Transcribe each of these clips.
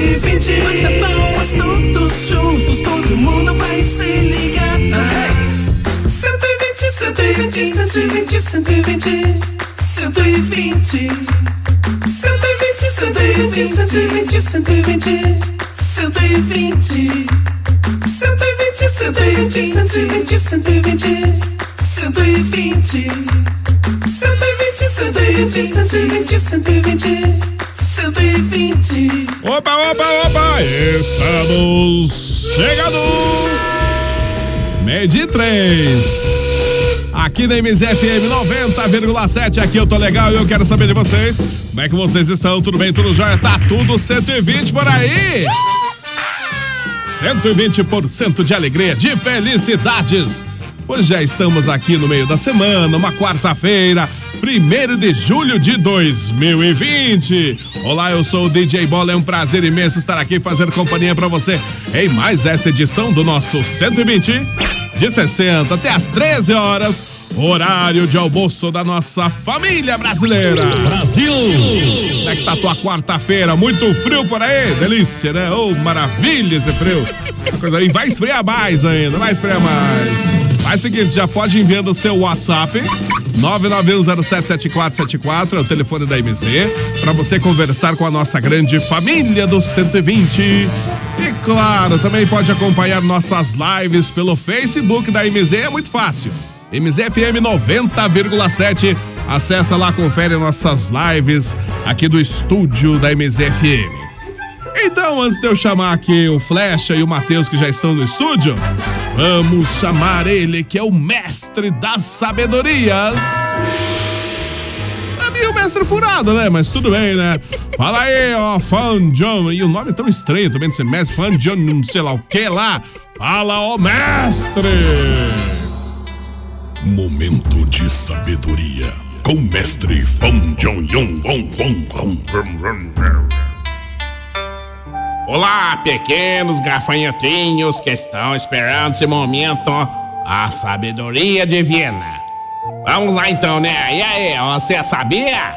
120. Bata palmas todos juntos, todo mundo vai se ligar. 120, 120, 120, 120. 120. 120, 120, 120, 120. 120. 120, 120, 120, 120. 120. 120, 120, 120, 120. Opa, opa, opa! Estamos chegando! Meio de três. Aqui na MZFM 90,7. Aqui eu tô legal e eu quero saber de vocês. Como é que vocês estão? Tudo bem? Tudo jóia? Tá tudo 120 por aí? 120% de alegria, de felicidades. Pois já estamos aqui no meio da semana, uma quarta-feira, 1 de julho de 2020. Olá, eu sou o DJ Bola, é um prazer imenso estar aqui fazendo companhia para você em mais essa edição do nosso 120 de 60 até as 13 horas, horário de almoço da nossa família brasileira. Brasil! Como é que tá a tua quarta-feira? Muito frio por aí? Delícia, né? Oh, maravilha esse frio. Aí, vai esfriar mais ainda, vai esfriar mais. Faz o seguinte, já pode ir enviando o seu WhatsApp 991077474, é o telefone da MC, para você conversar com a nossa grande família do 120. E claro, também pode acompanhar nossas lives pelo Facebook da MZ, é muito fácil. MZFM 90,7. Acessa lá, confere nossas lives aqui do estúdio da MZFM. Então, antes de eu chamar aqui o Flecha e o Matheus que já estão no estúdio, vamos chamar ele que é o mestre das sabedorias. É meio mestre furado, né? Mas tudo bem, né? Fala aí, ó, Fan John. E o nome é tão estranho também de ser mestre, Fan John, não sei lá o que lá. Fala, ó, mestre! Momento de sabedoria com o mestre Fan John Yong Olá, pequenos gafanhotinhos que estão esperando esse momento, a sabedoria divina. Vamos lá então, né? E aí, você sabia?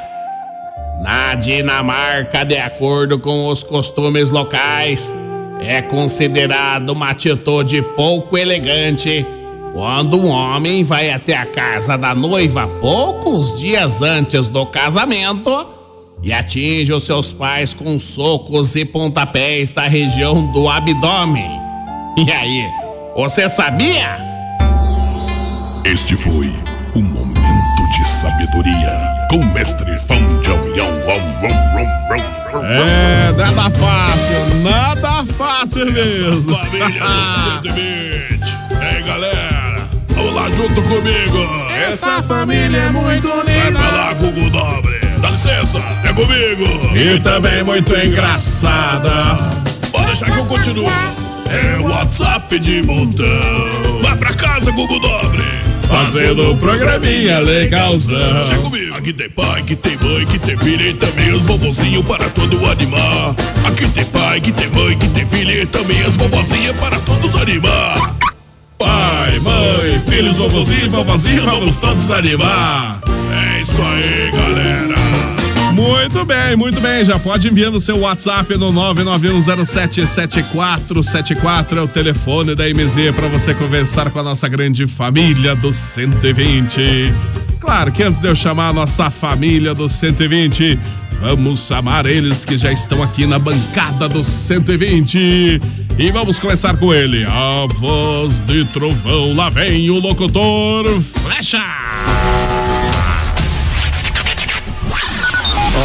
Na Dinamarca, de acordo com os costumes locais, é considerado uma atitude pouco elegante quando um homem vai até a casa da noiva poucos dias antes do casamento e atinge os seus pais com socos e pontapés da região do abdômen. E aí, você sabia? Este foi o momento de sabedoria com o mestre Wong Wong Wong. É, nada fácil, nada fácil mesmo. Família do 120. E aí, galera? Vamos lá junto comigo. Essa família é muito linda. pra lá, Google Dobre. Dá licença, é comigo. E também muito engraçada. Pode deixar que eu continuo. É WhatsApp de montão. Vai pra casa, Google Dobre. fazendo um programinha legalzão. Chega comigo. Aqui tem pai, aqui tem mãe, aqui tem filha e também os bobozinhos para todo animar. Aqui tem pai, aqui tem mãe, aqui tem filha e também as bobozinhas para todos animar. Pai, mãe, filhos, vovozinhos, vovozinhos, vamos todos animar. É isso aí, galera. Muito bem, muito bem. Já pode enviando seu WhatsApp no 991077474. É o telefone da MZ para você conversar com a nossa grande família do 120. Claro que antes de eu chamar a nossa família do 120, vamos chamar eles que já estão aqui na bancada do 120. E vamos começar com ele, a voz de trovão. Lá vem o locutor Flecha.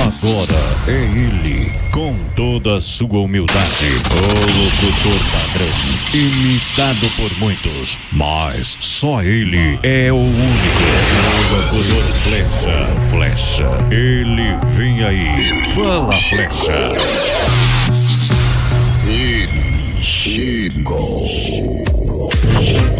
Agora é ele, com toda sua humildade, o locutor padrão, imitado por muitos, mas só ele é o único, o locutor flecha, flecha, ele vem aí, fala flecha.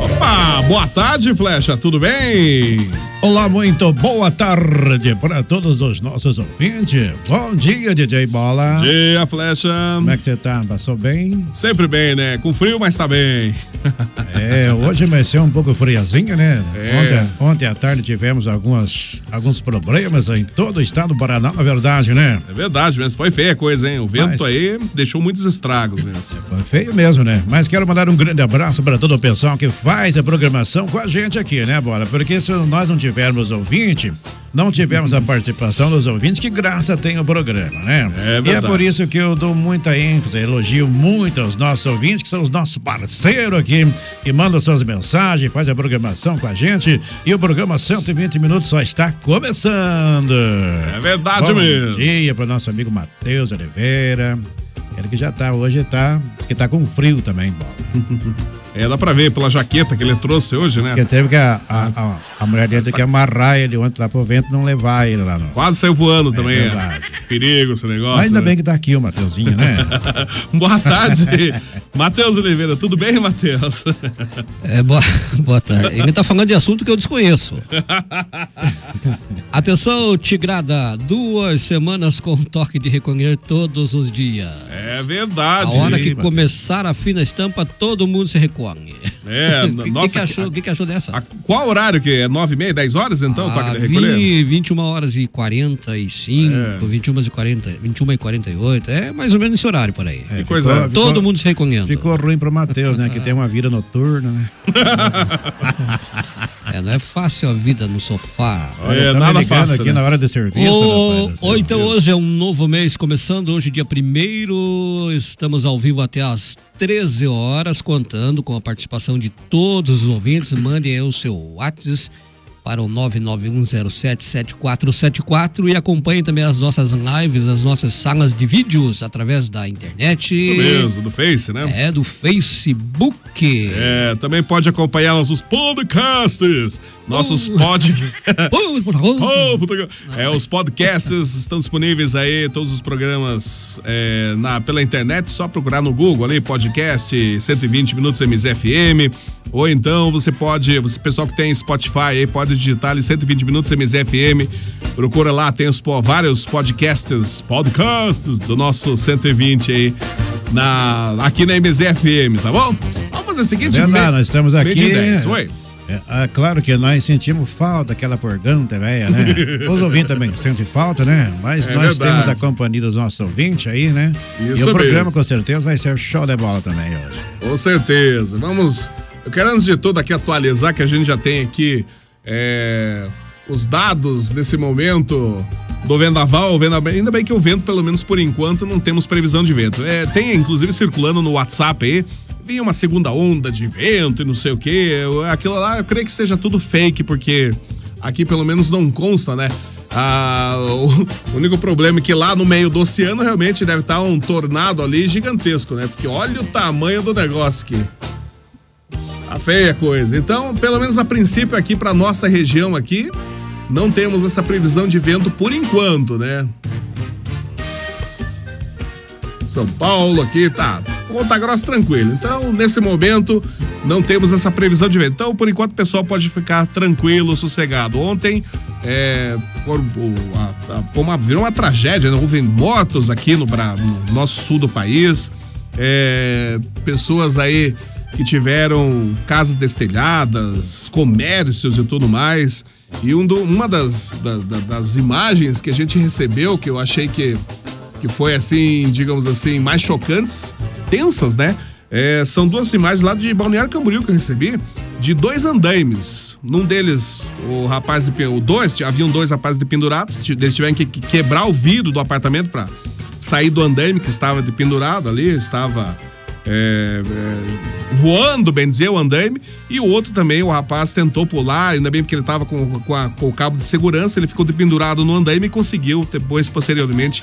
Opa, boa tarde, Flecha, tudo bem? Olá, muito boa tarde para todos os nossos ouvintes. Bom dia, DJ Bola. Dia, Flecha. Como é que você tá? Passou bem? Sempre bem, né? Com frio, mas tá bem. É, hoje vai ser um pouco friazinho, né? É. Ontem, ontem à tarde tivemos algumas, alguns problemas em todo o estado do Paraná, na verdade, né? É verdade mesmo, foi feia a coisa, hein? O vento Mas- aí deixou muitos estragos mesmo. Foi feio mesmo, né? Mas quero mandar um grande abraço para todo o pessoal que faz a programação com a gente aqui, né, Bola? Porque se nós não tivermos ouvinte, não tivermos a participação dos ouvintes, que graça tem o programa, né? É e é verdade. por isso que eu dou muita ênfase, elogio muito aos nossos ouvintes, que são os nossos parceiros aqui, que mandam suas mensagens, faz a programação com a gente. E o programa 120 Minutos só está começando. É verdade Bom mesmo. dia para o nosso amigo Matheus Oliveira. Ele que já tá, hoje tá, diz que tá com frio também, bola. É, dá pra ver pela jaqueta que ele trouxe hoje, né? Que teve que a, a, a, a mulher dele que amarrar ele ontem lá pro vento não levar ele lá não. Quase saiu voando também. é. verdade. Perigo esse negócio. Mas ainda né? bem que tá aqui o Mateuzinho, né? Boa tarde, Matheus Oliveira. Tudo bem, Matheus? É, boa, boa tarde. Ele tá falando de assunto que eu desconheço. Atenção, Tigrada, duas semanas com toque de recolher todos os dias. É A verdade. hora que Matheus. começar a fina estampa, todo mundo se recolhe. É, O que, que, nossa, que achou, o que, que achou dessa? A- qual horário que é? 9 e meia, 10 horas então, o toque Ah, de recolher? vi 21 horas e 45, É. 21 e 40, 21 e 48, é mais ou menos esse horário por aí. É, coisa- ficou- Todo ficou- mundo se Ficou ruim pro Matheus, né? Que tem uma vida noturna, né? É, não é fácil a vida no sofá. É, tá nada ligando fácil, aqui né? na hora do serviço. Ou, então hoje é um novo mês começando, hoje dia 1 estamos ao vivo até às 13 horas, contando com a participação de todos os ouvintes. Mandem aí o seu WhatsApp para o 991077474 e acompanhem também as nossas lives, as nossas salas de vídeos através da internet. Isso mesmo, do Face, né? É, do Facebook. É, também pode acompanhar nossos podcasts. Nossos podcasts. Oh, favor. Oh, que- é, os podcasts estão disponíveis aí, todos os programas é, na, pela internet, só procurar no Google ali, podcast 120 minutos MZFM. Ou então você pode, você, pessoal que tem Spotify aí, pode digitar ali 120 minutos MZFM. Procura lá, tem os, vários podcasts, podcasts do nosso 120 aí. Na, aqui na MZFM, tá bom? Vamos fazer o seguinte, meio- nós estamos aqui. de 10, oi. É, ah, claro que nós sentimos falta daquela porganta, velha, né? Os ouvintes também sentem falta, né? Mas É nós verdade. temos a companhia dos nossos ouvintes aí, né? Isso e o programa mesmo. com certeza vai ser show de bola também hoje. Com certeza. Vamos. Eu quero, antes de tudo, aqui atualizar que a gente já tem aqui é, os dados desse momento do vendaval. vendaval- Ainda bem que o vento, pelo menos por enquanto, não temos previsão de vento. É, tem, inclusive, circulando no WhatsApp aí. Vinha uma segunda onda de vento e não sei o quê. Eu- Aquilo lá, eu creio que seja tudo fake, porque aqui pelo menos não consta, né? Ah, o único problema é que lá no meio do oceano realmente deve estar um tornado ali gigantesco, né? Porque olha o tamanho do negócio aqui. Tá feia a coisa. Então, pelo menos a princípio aqui para nossa região aqui, não temos essa previsão de vento por enquanto, né? São Paulo aqui tá, Ponta Grossa tranquilo. Então, nesse momento, não temos essa previsão de vento. Então, por enquanto, o pessoal pode ficar tranquilo, sossegado. Ontem, é, por- a- a- uma, virou uma tragédia, né? houve mortos aqui no, no nosso sul do país, é, pessoas aí que tiveram casas destelhadas, comércios e tudo mais. E um do- uma das, da- da- das imagens que a gente recebeu, que eu achei que, que foi assim, digamos assim, mais chocantes, tensas, né? É, são duas imagens lá de Balneário Camboriú que eu recebi, de dois andaimes. Num deles, o rapaz de. O dois, haviam dois rapazes dependurados, ti- eles tiveram que, que quebrar o vidro do apartamento para sair do andaime que estava dependurado ali, estava é, é, voando, bem dizer, o andaime. E o outro também, o rapaz tentou pular, ainda bem porque ele estava com, com, com o cabo de segurança, ele ficou dependurado no andaime e conseguiu, depois, posteriormente,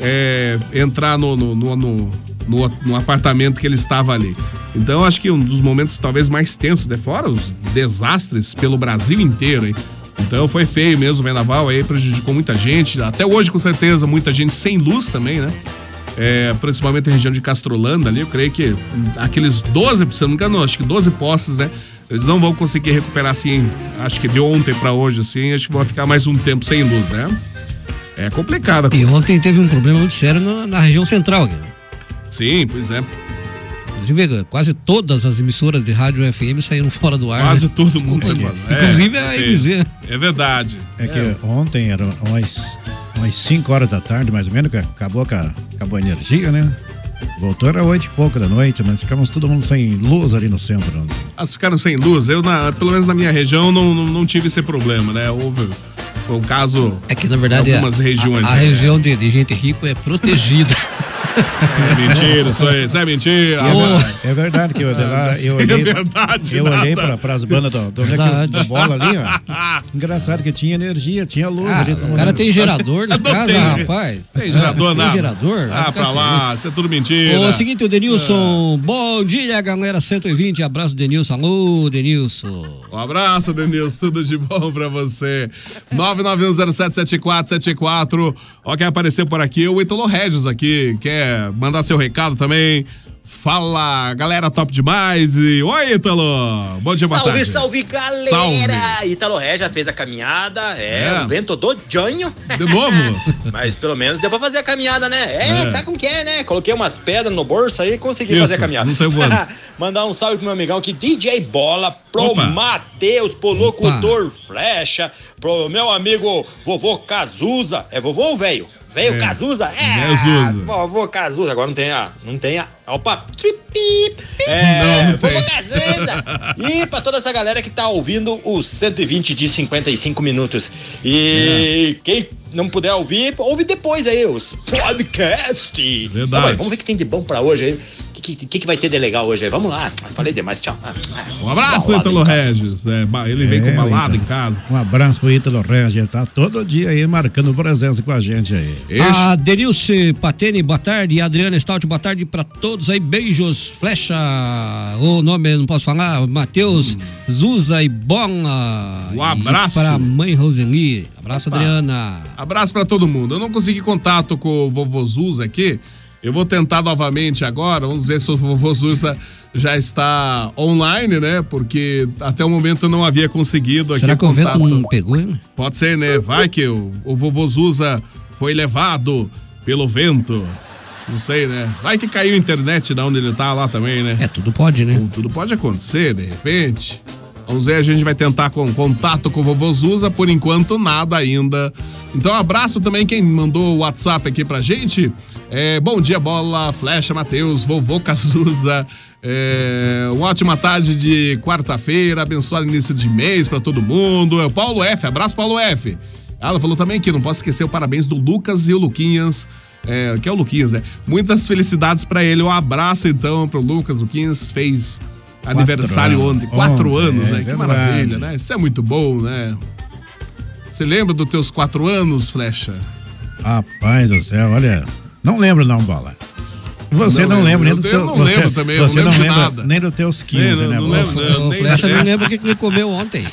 é, entrar no, no, no, no, no- no apartamento que ele estava ali. Então, acho que um dos momentos talvez mais tensos, né? Fora os desastres pelo Brasil inteiro, hein? Então foi feio mesmo o vendaval aí, prejudicou muita gente. Até hoje, com certeza, muita gente sem luz também, né? É, principalmente na região de Castrolanda ali, eu creio que hum, aqueles 12, se não me engano, acho que 12 postes, né? Eles não vão conseguir recuperar assim, acho que de ontem pra hoje, assim, acho que vão ficar mais um tempo sem luz, né? É complicado. a E ontem teve um problema muito sério na, na região central. aqui, né? Sim, pois é. Inclusive, quase todas as emissoras de rádio FM saíram fora do ar. Quase né? todo mundo se fala. É, Inclusive a é MZ. É verdade. É que ontem era umas, umas 5 horas da tarde, mais ou menos, que acabou, a, acabou a energia, né? Voltou era oito e pouco da noite, nós ficamos todo mundo sem luz ali no centro. né? As ficaram sem luz. Eu, na- pelo menos na minha região, não, não, não tive esse problema, né? Houve um caso. É que na verdade algumas a, regiões. a, a né? região de, de gente rico é protegida. É mentira, isso aí, isso é mentira. É, é verdade que eu, de lá, Ah, já eu olhei, é verdade, eu olhei nada. para as bandas do, do, Verdade. da bola ali, ó. Engraçado que tinha energia, tinha luz Ah, ali. o cara tem gerador na casa, tem. rapaz. Tem gerador, Tem nada. gerador? Ah, pra lá, isso é tudo mentira. O seguinte, o Denilson. Bom dia, galera 120. Abraço, Denilson. Alô, Denilson. Um abraço, Denilson. Tudo de bom pra você. 991077474. Ó, quem apareceu por aqui, o Ítalo Regis aqui. Quer mandar seu recado também? Fala, galera top demais. E oi, Ítalo. Bom dia, boa Salve, tarde. salve, galera! Salve. Ítalo Ré já fez a caminhada, é, É. o vento do Jonho. De novo? Mas pelo menos deu pra fazer a caminhada, né? É, É. sabe como que é, né? Coloquei umas pedras no bolso aí e consegui Isso, fazer a caminhada. não saiu voando. Mandar um salve pro meu amigão aqui, DJ Bola, pro Opa. Matheus, pro locutor Flecha, pro meu amigo vovô Cazuza. É vovô ou velho? Velho É. Cazuza? É, Cazuza. vovô Cazuza. Agora não tem a... Não tem a... Opa! Pip, pip. É, Não, não tem. vovô Cazuza! E pra toda essa galera que tá ouvindo os 120 de 55 minutos. E É. quem não puder ouvir, ouve depois aí os podcasts. Verdade. Tá vamos ver o que tem de bom pra hoje aí. O que, que, que vai ter de legal hoje aí? Vamos lá. Falei demais, tchau. Ah, ah. Um abraço, Ítalo. Regis. É, ele vem É, com balada em casa. Um abraço pro Ítalo Regis, tá todo dia aí marcando presença com a gente aí. A Denilce Patene, boa tarde. E a Adriana Stout, boa tarde pra todos aí. Beijos, flecha. O nome não posso falar. Matheus, Zuza e Bona. Um abraço. E pra mãe Roseli. Abraço, Opa. Adriana. Abraço pra todo mundo. Eu não consegui contato com o vovô Zuza aqui. Eu vou tentar novamente agora. Vamos ver se o vovô Zuza já está online, né? Porque até o momento eu não havia conseguido aqui Será que o vento não pegou, hein? Pode ser, né? Vai que o, o vovô Zuza foi levado pelo vento. Não sei, né? Vai que caiu a internet da onde ele tá lá também, né? É, tudo pode, né? Tudo pode acontecer, de repente. Vamos ver, a gente vai tentar com contato com o vovô Zuza, por enquanto nada ainda. Então, abraço também quem mandou o WhatsApp aqui pra gente. É, bom dia, bola, flecha, Matheus, vovô Cazuza. É, uma ótima tarde de quarta-feira, abençoado início de mês pra todo mundo. É Paulo F, abraço, Paulo F. Ela falou também que não posso esquecer o parabéns do Lucas e o Luquinhas. É, que é o Luquinhas, é. Muitas felicidades pra ele. Um abraço então pro Lucas. Luquinhas fez aniversário anos. ontem, quatro Ontem, anos, é né? Que maravilha, né? Isso é muito bom, né? Você lembra dos teus quatro anos, Flecha? Rapaz do céu, olha. Não lembro não, bola. Você Não não, lembra nem do Eu teu. não você, lembro também, eu Você não não lembro de lembra nada. nem dos teus 15, Nem, né, não lembro, eu O nem Flecha não lembra o que que ele comeu ontem.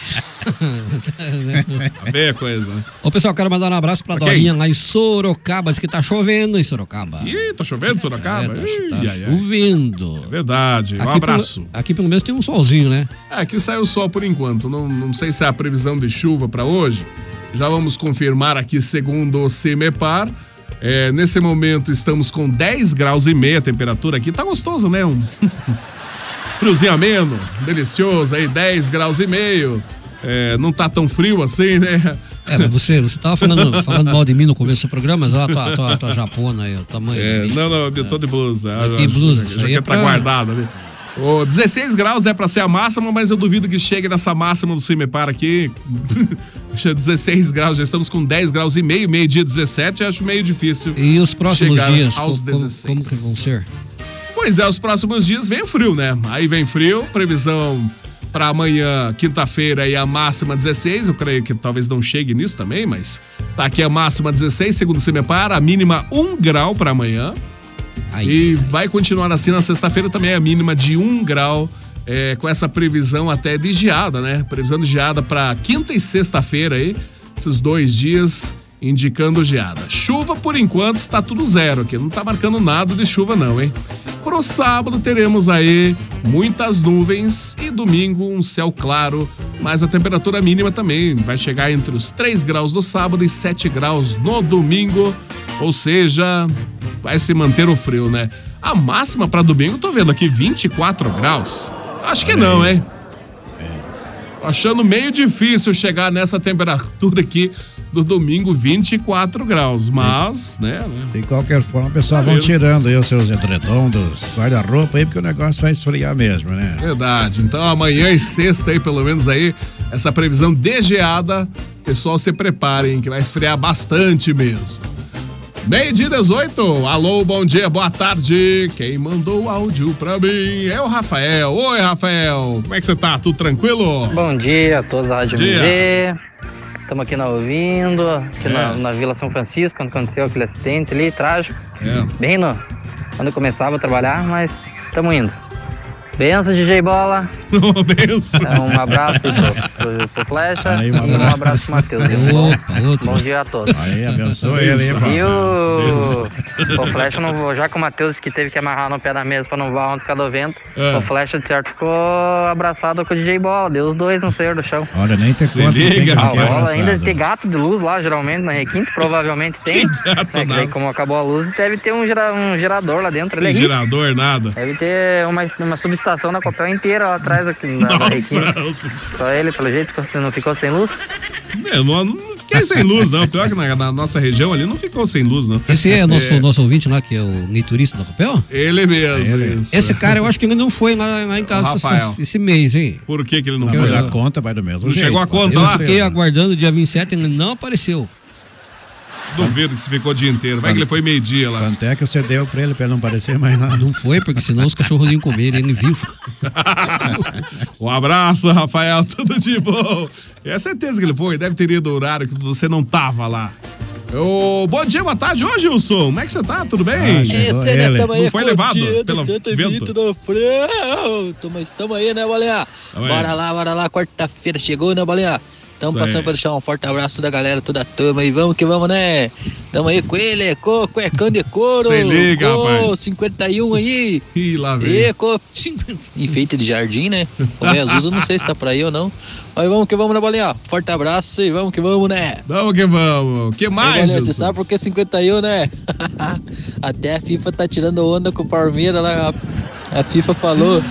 A ver a coisa, né? Ô, pessoal, quero mandar um abraço pra Ok. Dorinha lá em Sorocaba. Diz que tá chovendo em Sorocaba. Ih, tá chovendo, Sorocaba? É, tá, Ih, tá ai. chovendo. Verdade. Um Aqui abraço. Pelo, aqui pelo menos tem um solzinho, né? É, aqui saiu sol por enquanto. Não, não sei se é a previsão de chuva para hoje. Já vamos confirmar aqui segundo o CIMEPAR. É, nesse momento estamos com 10 graus e meia a temperatura aqui. Tá gostoso, né? Um friozinho ameno, delicioso aí, 10 graus e meio. É, não tá tão frio assim, né? É, mas você, você tava falando, falando mal de mim no começo do programa, mas olha a tua, tua, tua japona aí, o tamanho É, não, não, eu tô de blusa. Mas que blusa? Isso aí é tá pra- guardada ali. O 16 graus é pra ser a máxima, mas eu duvido que chegue nessa máxima do CIMEPAR aqui. 16 graus, já estamos com 10 graus e meio, meio-dia 17, eu acho meio difícil. E os próximos dias, aos como, como, 16. como que vão ser? Pois é, os próximos dias vem o frio, né? Aí vem frio, previsão para amanhã, quinta-feira, e a máxima 16. Eu creio que talvez não chegue nisso também, mas tá aqui a máxima 16, segundo o CIMEPAR, a mínima 1 grau para amanhã. E vai continuar assim na sexta-feira também, a mínima de 1 grau, é, com essa previsão até de geada, né? Previsão de geada para quinta e sexta-feira aí, esses dois dias indicando geada. Chuva, por enquanto, está tudo zero aqui, não tá marcando nada de chuva não, hein? Pro sábado teremos aí muitas nuvens e domingo um céu claro, mas a temperatura mínima também vai chegar entre os 3 graus no sábado e 7 graus no domingo, ou seja, vai se manter o frio, né? A máxima para domingo, tô vendo aqui 24 graus. Acho que não, hein? Achando meio difícil chegar nessa temperatura aqui do domingo, 24 graus, mas, né? né? De qualquer forma, o pessoal Tá vão tirando aí os seus edredoms, guarda-roupa aí, porque o negócio vai esfriar mesmo, né? Verdade. Então amanhã e sexta aí, pelo menos aí, essa previsão de geada, pessoal se preparem que vai esfriar bastante mesmo. Meio dia 18, alô, bom dia, boa tarde. Quem mandou o áudio pra mim é o Rafael. Oi, Rafael, como é que você tá? Tudo tranquilo? Bom dia a todos da Rádio Dia. Estamos aqui na ouvindo, aqui É. na, na Vila São Francisco, quando aconteceu aquele acidente ali, trágico. É. Bem no, quando eu começava a trabalhar, mas estamos indo. Benção, DJ Bola. Benção. Um abraço pro, Flecha Aí, e um um abraço. abraço pro Matheus. Opa, outro. Bom dia a todos. Aí, abençoa ele, hein, E o, o Flecha, não, vou- já que o Matheus que teve que amarrar no pé da mesa pra não voar onde cada vento, É. o Flecha de certo ficou abraçado com o DJ Bola. Deu os dois no senhor do chão. Olha, nem te Se conta liga, que A não quer bola ainda tem gato de luz lá, geralmente, na requinte, provavelmente tem. É que daí, como acabou a luz, deve ter um, gera- um gerador lá dentro. É Tem rico. gerador, nada. Deve ter uma, uma subestação da Copel inteira lá atrás aqui na. Nossa, Só ele, pelo jeito, você não ficou sem luz? eu não, não fiquei sem luz, não. Pior que na, na nossa região ali não ficou sem luz, não. Esse é nosso, nosso ouvinte lá, que é o Neiturista da Copel? Ele mesmo. isso. Esse cara, eu acho que ainda não foi lá, lá em casa O esse, esse mês, hein? Por que, que ele não Mas foi? a conta vai do mesmo Não jeito. chegou a conta lá? certeza. Fiquei aguardando o dia 27 e ele não apareceu. Duvido que você ficou o dia inteiro. Vai que ele foi meio-dia lá. Quanto é que você deu pra ele pra ele não parecer mais nada? Não foi, porque senão os cachorros iam comer ele vivo. Um abraço, Rafael. Tudo de bom. É certeza que ele foi. Deve ter ido no horário que você não tava lá. Ô, bom dia, boa tarde. Ô, Gilson, como é que você tá? Tudo bem? Ah, chegou Esse, né, aí Não foi levado pelo 120 vento? do frio. Mas tamo aí, né, Bolinha? Tamo aí. Bora lá, bora lá. Quarta-feira chegou, né, Bolinha? Tamo Isso passando pra deixar um forte abraço da galera, toda a turma aí. Vamos que vamos, né? Tamo aí com ele, com cuecão de couro. Se liga, rapaz. 51 aí. Ih, lá vem. E enfeite de jardim, né? O Jesus, eu não sei se tá por aí ou não. Mas vamos que vamos, né, Bolinha? Forte abraço e vamos que vamos, né? Vamos que vamos. que mais, Você sabe por que 51, né? Até a FIFA tá tirando onda com o Palmeiras lá. A FIFA falou: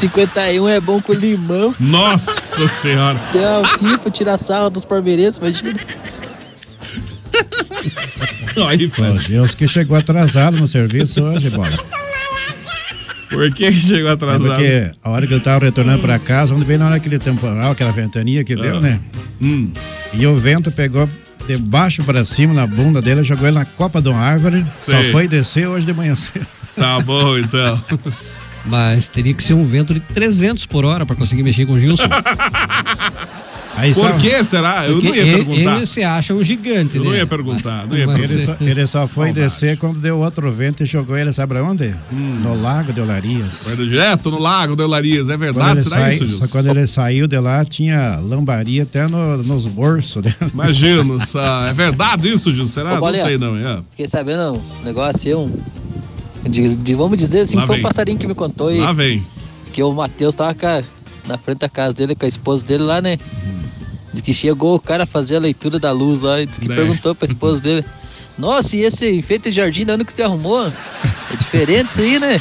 51 é bom com limão. Nossa senhora. Até a FIFA tira sarro dos palmeirenses, imagina. Aí, Fred. Deus que chegou atrasado no serviço hoje, bola. Por que chegou É atrasado? porque a hora que ele tava retornando pra casa, onde veio na hora aquele temporal, aquela ventania que deu, Ah. né? Hum. E o vento pegou de baixo pra cima na bunda dele, jogou ele na copa de uma árvore, só Sei. foi descer hoje de manhã cedo. Tá bom, então. Mas teria que ser um vento de 300 por hora pra conseguir mexer com o Gilson. Aí Por que será? Eu Porque não ia ele, perguntar. ele se acha um gigante, Eu né? não ia perguntar, não ia Mas- Ele só, ele só foi descer quando deu outro vento e jogou ele, sabe pra onde? No Lago de Olarias. Foi direto no lago do Eularias, é verdade? Será sai- isso, só Gilson? quando ele saiu de lá, tinha lambaria até no- nos bolsos dele. Imagino, só- é verdade isso, Gilson? Será? Ô, não Bolinha. sei não, é. Fiquei sabendo um negócio, um. De, de- vamos dizer assim, Lá foi vem. um passarinho que me contou. Lá vem. Que o Matheus tava ca- na frente da casa dele com a esposa dele lá, né? Diz que chegou o cara a fazer a leitura da luz lá e diz que Né. perguntou pra esposa dele: Nossa, e esse enfeite de jardim de onde que você arrumou? É diferente isso aí, né?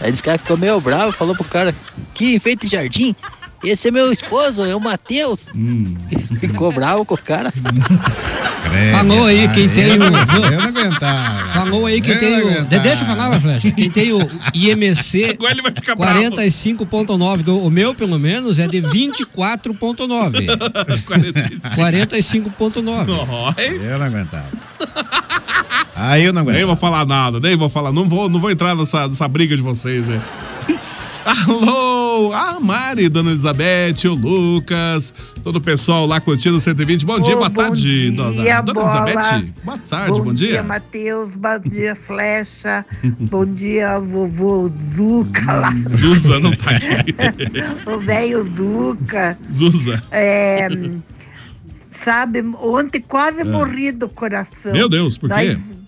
Aí o cara ficou meio bravo, falou pro cara: Que enfeite de jardim? Esse é meu esposo, é o Matheus. Hum. Ficou bravo com o cara. Falou aí quem tem o. Eu não aguentava. Falou aí quem Eu tem o. Deixa eu falar, Flecha. Quem tem o IMC Agora ele vai ficar bravo. 45.9. que O meu, pelo menos, é de 24.9. 45.9. Oi. Eu não aguentava. Aí eu não Nem aguentava. vou falar nada, nem vou falar. Não vou, não vou entrar nessa, nessa briga de vocês aí. Alô, a Mari, Dona Elizabeth, o Lucas, todo o pessoal lá curtindo o 120. Bom dia, Ô, boa bom tarde, dia, dona, dona. Elizabeth. Boa tarde, bom, dia. Matheus. Bom dia, Flecha. bom dia, vovô Zuca lá. Zuza não tá aqui. o velho Zuca. Zuza. É, sabe, ontem quase morri do coração. É. Meu Deus, por quê? Nós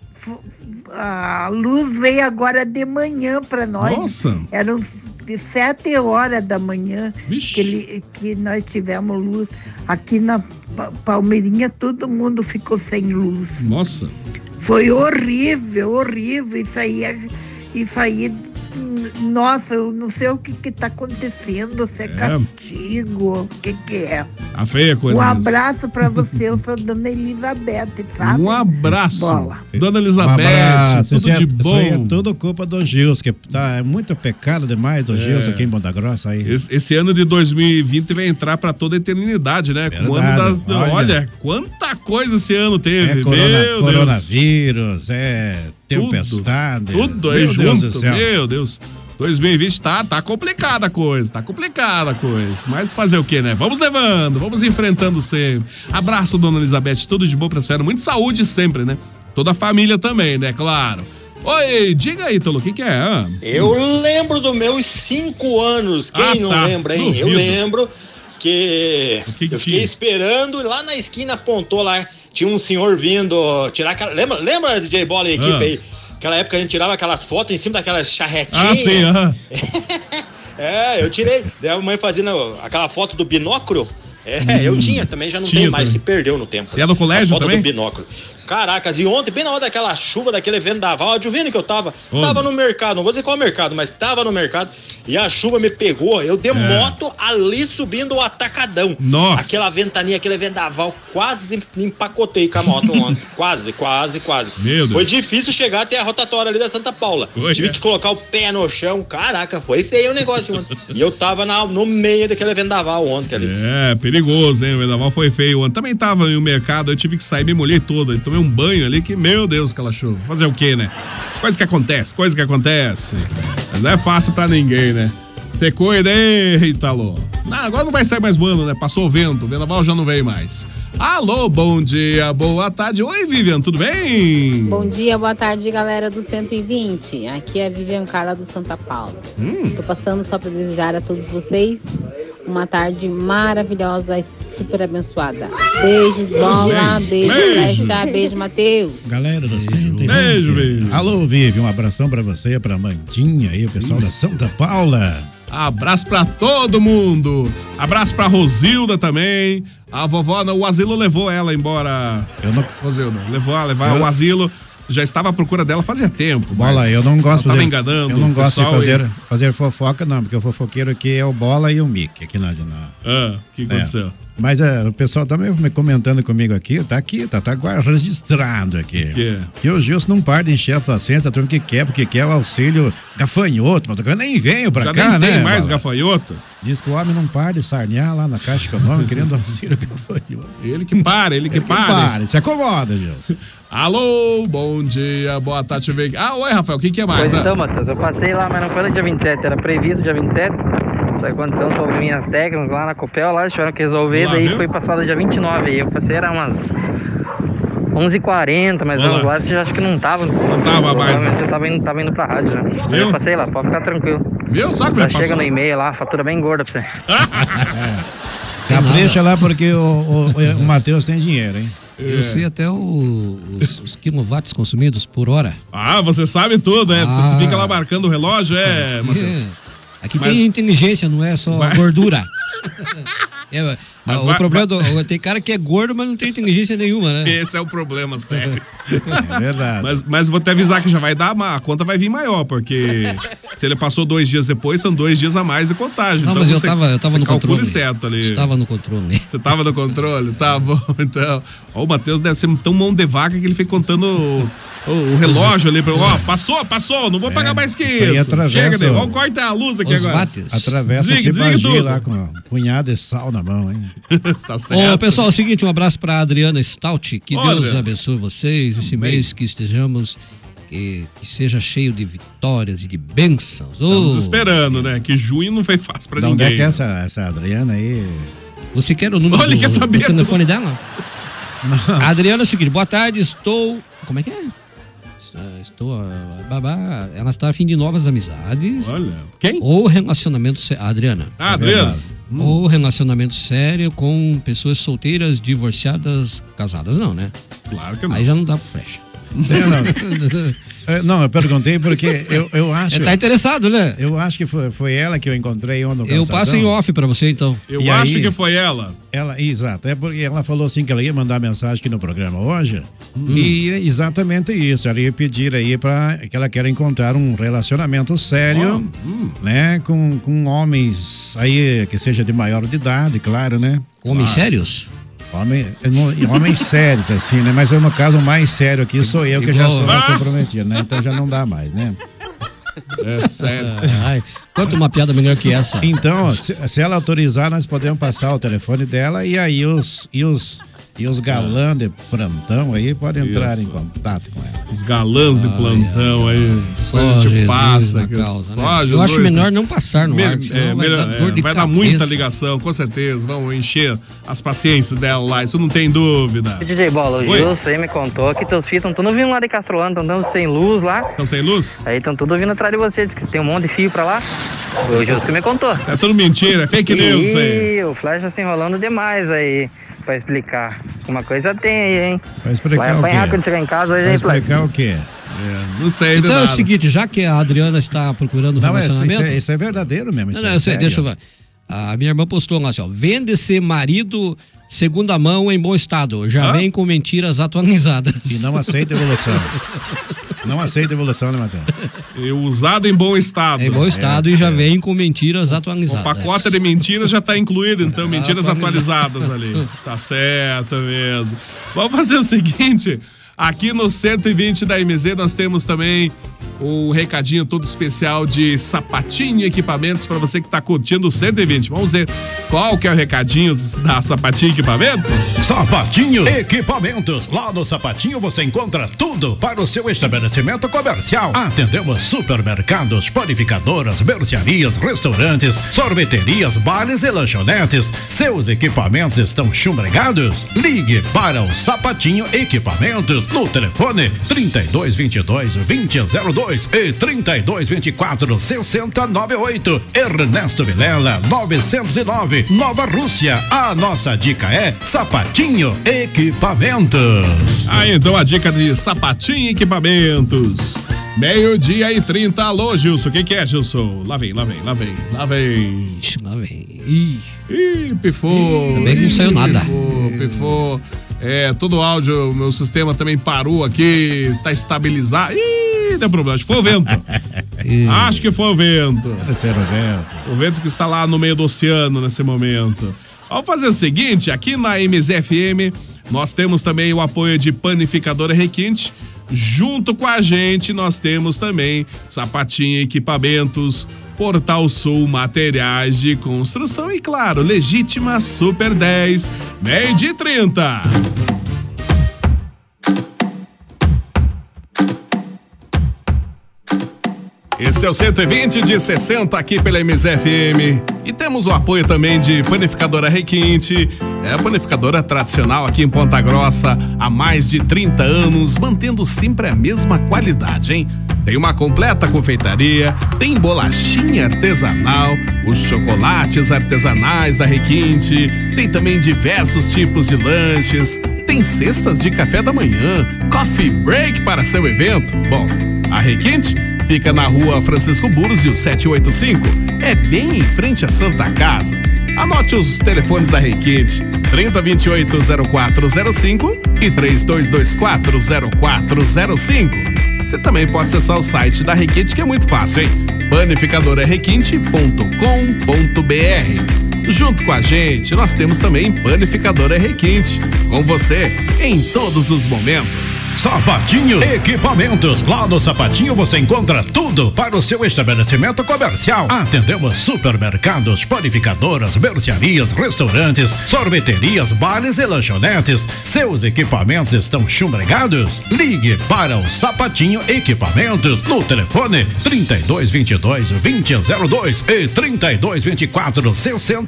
a luz veio agora de manhã para nós. Nossa. Eram de sete horas da manhã Vixe. que, ele- que nós tivemos luz. Aqui na Pa- Palmeirinha todo mundo ficou sem luz. Nossa. Foi horrível, horrível. Isso aí, é- isso aí, nossa, eu não sei o que que tá acontecendo, se é, castigo, o que que é. A feia coisa. um abraço pra você, eu sou Dona Elizabeth, sabe? Um abraço. Bola. Dona Um Elizabeth, abraço. tudo Isso é- de Isso aí é bom. tudo culpa do Gils, que tá, é muito pecado demais do Gils aqui em Ponta Grossa aí. Esse, esse ano de 2020 vai entrar pra toda a eternidade, né? Verdade, das, olha. olha. quanta coisa esse ano É teve. corona- Meu Deus. coronavírus, é tempestade. Tudo aí Meu Deus junto, do céu. meu Deus. 2020 tá, tá complicada a coisa, tá complicada a coisa. Mas fazer o quê, né? Vamos levando, vamos enfrentando sempre. Abraço, dona Elizabeth, tudo de bom pra senhora. Muita saúde sempre, né? Toda a família também, né? Claro. Oi, diga aí, Tolo, o que que é? Ah, Eu lembro dos meus cinco anos. Quem Ah, não tá. lembra, hein? Eu Duvido. lembro que, que que eu fiquei tinha? esperando e lá na esquina apontou lá. Tinha um senhor vindo tirar aquela. Lembra, lembra DJ Bola e equipe Ah. aí? Aquela época a gente tirava aquelas fotos em cima daquelas charretinhas. ah sim, aham. É, eu tirei. Daí a mãe fazendo aquela foto do binóculo. É, eu tinha também, já não Hum. Tinha tem mais, também. se perdeu no tempo. E é do colégio a foto também? do binóculo. Caracas, e ontem, bem na hora daquela chuva, daquele vendaval, adivinha que eu tava? Onde? Tava no mercado, não vou dizer qual mercado, mas tava no mercado. E a chuva me pegou, eu de É. moto ali subindo o atacadão. Nossa. Aquela ventania, aquele vendaval, quase me empacotei com a moto ontem. quase, quase, quase. Meu Deus. Foi difícil chegar até a rotatória ali da Santa Paula. Tive é? que colocar o pé no chão. Caraca, foi feio o negócio ontem. E eu tava na- no meio daquele vendaval ontem ali. É, perigoso, hein? O vendaval foi feio ontem. Também tava no mercado, eu tive que sair, me molhei todo. Tomei um banho ali que, meu Deus, chuva. Fazer o quê, né? Coisa que acontece, coisa que acontece. Mas não é fácil pra ninguém, né? Você cuida, eita, alô. Não, agora não vai sair mais voando, né? Passou o vento, o vendaval já não veio mais. Alô, bom dia, boa tarde. Oi, Vivian, tudo bem? Bom dia, boa tarde, galera do 120. Aqui é a Vivian Carla do Santa Paula. Hum. Tô passando só para desejar a todos vocês uma tarde maravilhosa e super abençoada. Beijos, bola, beijo, Beijo. flecha, beijo, Matheus. Galera do 120. Beijo, beijo. Alô, Vivi, um abração pra você, pra Mandinha aí, o pessoal da Santa Paula. Abraço pra todo mundo. Abraço pra Rosilda também. A vovó, não, o asilo levou ela embora. Eu não... Rosilda, levou ela, levar Eu- o asilo. Já estava à procura dela fazia tempo. Bola, eu não gosto ela de Tava enganando. Eu não gosto de fazer, e- fazer fofoca, não, porque o fofoqueiro aqui é o Bola e o Mick aqui na. na Ah, o que aconteceu? Mas é, o pessoal tá me comentando comigo aqui, tá aqui, tá, tá agora registrado aqui. Que? Que o Gilson não para de encher a paciência, a turma que quer, porque quer o auxílio gafanhoto, mas eu nem venho pra Já cá, nem né? tem mais Bola? gafanhoto. Diz que o homem não para de sarnear lá na Caixa Econômica querendo auxílio gafanhoto. Ele que para, ele que Ele que para. pare, se acomoda, Gilson. Alô, bom dia, boa tarde. Deixa eu ver aqui. Ah, oi, Rafael, o que, que é mais? Pois Ah, então, Matheus, eu passei lá, mas não foi no dia 27, era previsto dia 27. Isso aconteceu um probleminhas técnicos lá na Copel, lá tiveram que resolver, Lá, daí viu? foi passado dia 29 aí. Eu passei, era umas 11h40, mas Olha lá. você acho que não tava. Não tava mais, né? Eu tava indo, tava indo pra rádio já. Viu? Eu passei lá, pode ficar tranquilo. Viu? Só que Já chega no e-mail lá, fatura bem gorda pra você. Capricha lá porque o, o, o Matheus tem dinheiro, hein? Eu sei até o- os, os quilowatts consumidos por hora. Ah, você sabe tudo, é? Ah. Você fica lá marcando o relógio, é, Matheus? Aqui Mas- tem inteligência, não é só Vai. gordura. É, Mas o vai- problema do- tem cara que é gordo, mas não tem inteligência nenhuma, né? Esse é o problema, sério. É verdade. Mas, mas vou até avisar que já vai dar, a conta vai vir maior, porque se ele passou dois dias depois, são dois dias a mais de contagem. Não, então mas eu você, tava, eu tava no controle. certo ali. Estava no controle. Você tava no controle? Tá bom, então. Ó, o Matheus deve ser tão mão de vaca que ele fica contando o, relógio ali. Pra, ó, passou, passou, não vou pagar mais que É, isso aí isso. atravessa Chega, o- vamos cortar a luz aqui Os agora. watts. Atravessa Desliga, desliga tudo. lá com um punhado de sal na mão, hein? tá certo. Ô, pessoal, é o seguinte, um abraço pra Adriana Stout. Que Olha. Deus abençoe vocês. Esse mês que estejamos, que, que seja cheio de vitórias e de bênçãos. Estamos Ô, esperando, né? Que junho não foi fácil pra De onde ninguém. é que é essa, essa Adriana aí? Você quer o número Olha, do, quer saber do telefone tudo. dela? A Adriana é o seguinte, boa tarde, estou... Como é que é? Estou... ah, babá, ela está a fim de novas amizades. Olha. Quem? Ou relacionamento... A Adriana. Ah, Adriana. Ou relacionamento sério com pessoas solteiras, divorciadas, casadas. Não, né? Claro que não. Aí já não dá pro flash. É, não. É, Não, eu perguntei porque eu, eu acho. Tá interessado, né? Eu acho que foi, foi ela que eu encontrei ontem no Eu calçadão. passo em off pra você, então. Eu E acho aí? que foi ela. Ela, exato, é porque ela falou assim que ela ia mandar mensagem aqui no programa hoje. Hum. E é exatamente isso. Ela ia pedir aí para que ela quer encontrar um relacionamento sério, hum. né? Com, com homens aí que seja de maior de idade, claro, né? Homens Claro. sérios? Homem, não- homens sérios, assim, né? Mas eu, no caso, o mais sério aqui sou eu, que já sou Ah! comprometido, né? Então já não dá mais, né? É sério. Ai, conta uma piada melhor que essa. Então, se, se ela autorizar, nós podemos passar o telefone dela e aí os, e os, e os galãs de plantão aí podem entrar Isso. em contato com ela. Os galãs de plantão aí. Só a gente passa. que- causa, só né? Eu acho melhor não passar no Me- ar, é, vai melhor- dar dor é, de vai dar muita ligação, com certeza. Vamos encher as paciências dela lá, isso não tem dúvida. DJ Bola, o. Gilson aí me contou que teus filhos estão tudo vindo lá de Castrolano, estão dando sem luz lá. Estão sem luz? Aí estão tudo vindo atrás de você, diz que tem um monte de fio pra lá. O Gilson me contou. É tudo mentira, é fake news isso aí. Ih, o Flash tá se enrolando demais aí pra explicar. Uma coisa tem aí, hein? Vai explicar Vai o apanhar quê? quando chegar em casa hoje, Vai hein, explicar o quê? não sei Então é o seguinte, já que a Adriana está procurando um Não, é, isso, relacionamento... é, isso é verdadeiro mesmo. Não, Isso não, é sei, deixa eu ver. A minha irmã postou lá assim, ó. Vende-se marido segunda mão em bom estado. Já Hã? vem com mentiras atualizadas. E não aceita evolução. não aceita evolução, né, Matheus? E usado em bom estado. Em bom estado e já vem com mentiras atualizadas. O pacote de mentiras já tá incluído, então, mentiras atualizadas ali. Tá certo mesmo. Vamos fazer o seguinte: aqui no 120 da MZ nós temos também um recadinho todo especial de sapatinho equipamentos para você que tá curtindo o 120. Vamos ver qual que é o recadinho da Sapatinho Equipamentos? Sapatinho Equipamentos. Lá no Sapatinho você encontra tudo para o seu estabelecimento comercial. Atendemos supermercados, panificadoras, mercearias, restaurantes, sorveterias, bares e lanchonetes. Seus equipamentos estão chumbregados? Ligue para o Sapatinho Equipamentos no telefone 3222 2002 e 3224 6098. Ernesto Vilela 909 Nova Rússia. A nossa dica é Sapatinho Equipamentos. Aí então a dica de sapatinho equipamentos. Meio-dia e 30. Alô, Gilson. O que, que é, Gilson? Lá vem, lá vem, lá vem, lá vem. Ixi, lá vem. Ih, Ih pifou. Que não Ih, saiu nada. Pifou, pifou. É, todo o áudio, meu sistema também parou aqui, está estabilizado. Ih, deu problema. Acho que foi o vento. Acho que foi o vento. O vento. O vento que está lá no meio do oceano nesse momento. Vamos fazer o seguinte, aqui na MZFM, nós temos também o apoio de Panificadora Requinte. Junto com a gente, nós temos também Sapatinho Equipamentos, Portal Sul Materiais de Construção e, claro, Legítima Super 10, meio de 30. Esse Seu 120 de 60 aqui pela MZFM. E temos o apoio também de Panificadora Requinte. É a panificadora tradicional aqui em Ponta Grossa há mais de 30 anos, mantendo sempre a mesma qualidade, hein? Tem uma completa confeitaria, tem bolachinha artesanal, os chocolates artesanais da Requinte, tem também diversos tipos de lanches, tem cestas de café da manhã, coffee break para seu evento. Bom, a Requinte fica na rua Francisco Búzios 785, é bem em frente à Santa Casa. Anote os telefones da Requinte: 3028 0405 e 3224 0405. Você também pode acessar o site da Requinte, que é muito fácil, hein? panificadorarequinte.com.br. Junto com a gente, nós temos também Panificadora Requinte, com você em todos os momentos. Sapatinho Equipamentos. Lá no Sapatinho você encontra tudo para o seu estabelecimento comercial. Atendemos supermercados, panificadoras, mercearias, restaurantes, sorveterias, bares e lanchonetes. Seus equipamentos estão chumbregados? Ligue para o Sapatinho Equipamentos no telefone 3222 2002 e 3224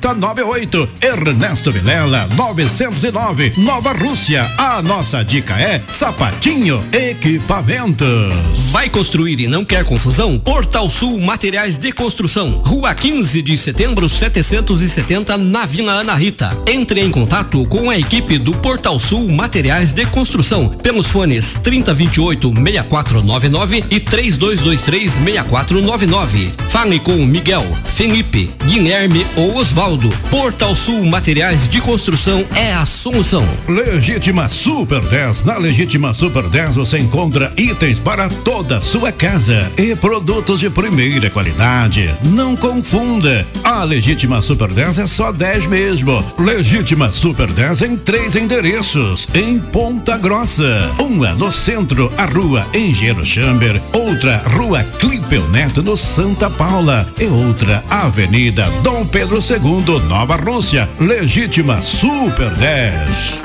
6098. Ernesto Vilela 909 Nova Rússia. A nossa dica é Sapatinho Equipamentos. Vai construir e não quer confusão? Portal Sul Materiais de Construção. Rua 15 de setembro, 770, na Vila Ana Rita. Entre em contato com a equipe do Portal Sul Materiais de Construção pelos fones 3028 6499 e 3223 6499. Fale com Miguel, Felipe, Guilherme ou Osvaldo. Portal Sul Materiais de Construção é a solução. Legítima Super 10. Na Legítima Super 10 você encontra itens para toda a sua casa e produtos de primeira qualidade. Não confunda. A Legítima Super 10 é só 10 mesmo. Legítima Super 10 em três endereços. Em Ponta Grossa. Uma no centro, a rua Engenheiro Chamber. Outra, rua Clipeu Neto, no Santa Paula. E outra, Avenida Dom Pedro II, Nova Rússia. Legítima Super 10.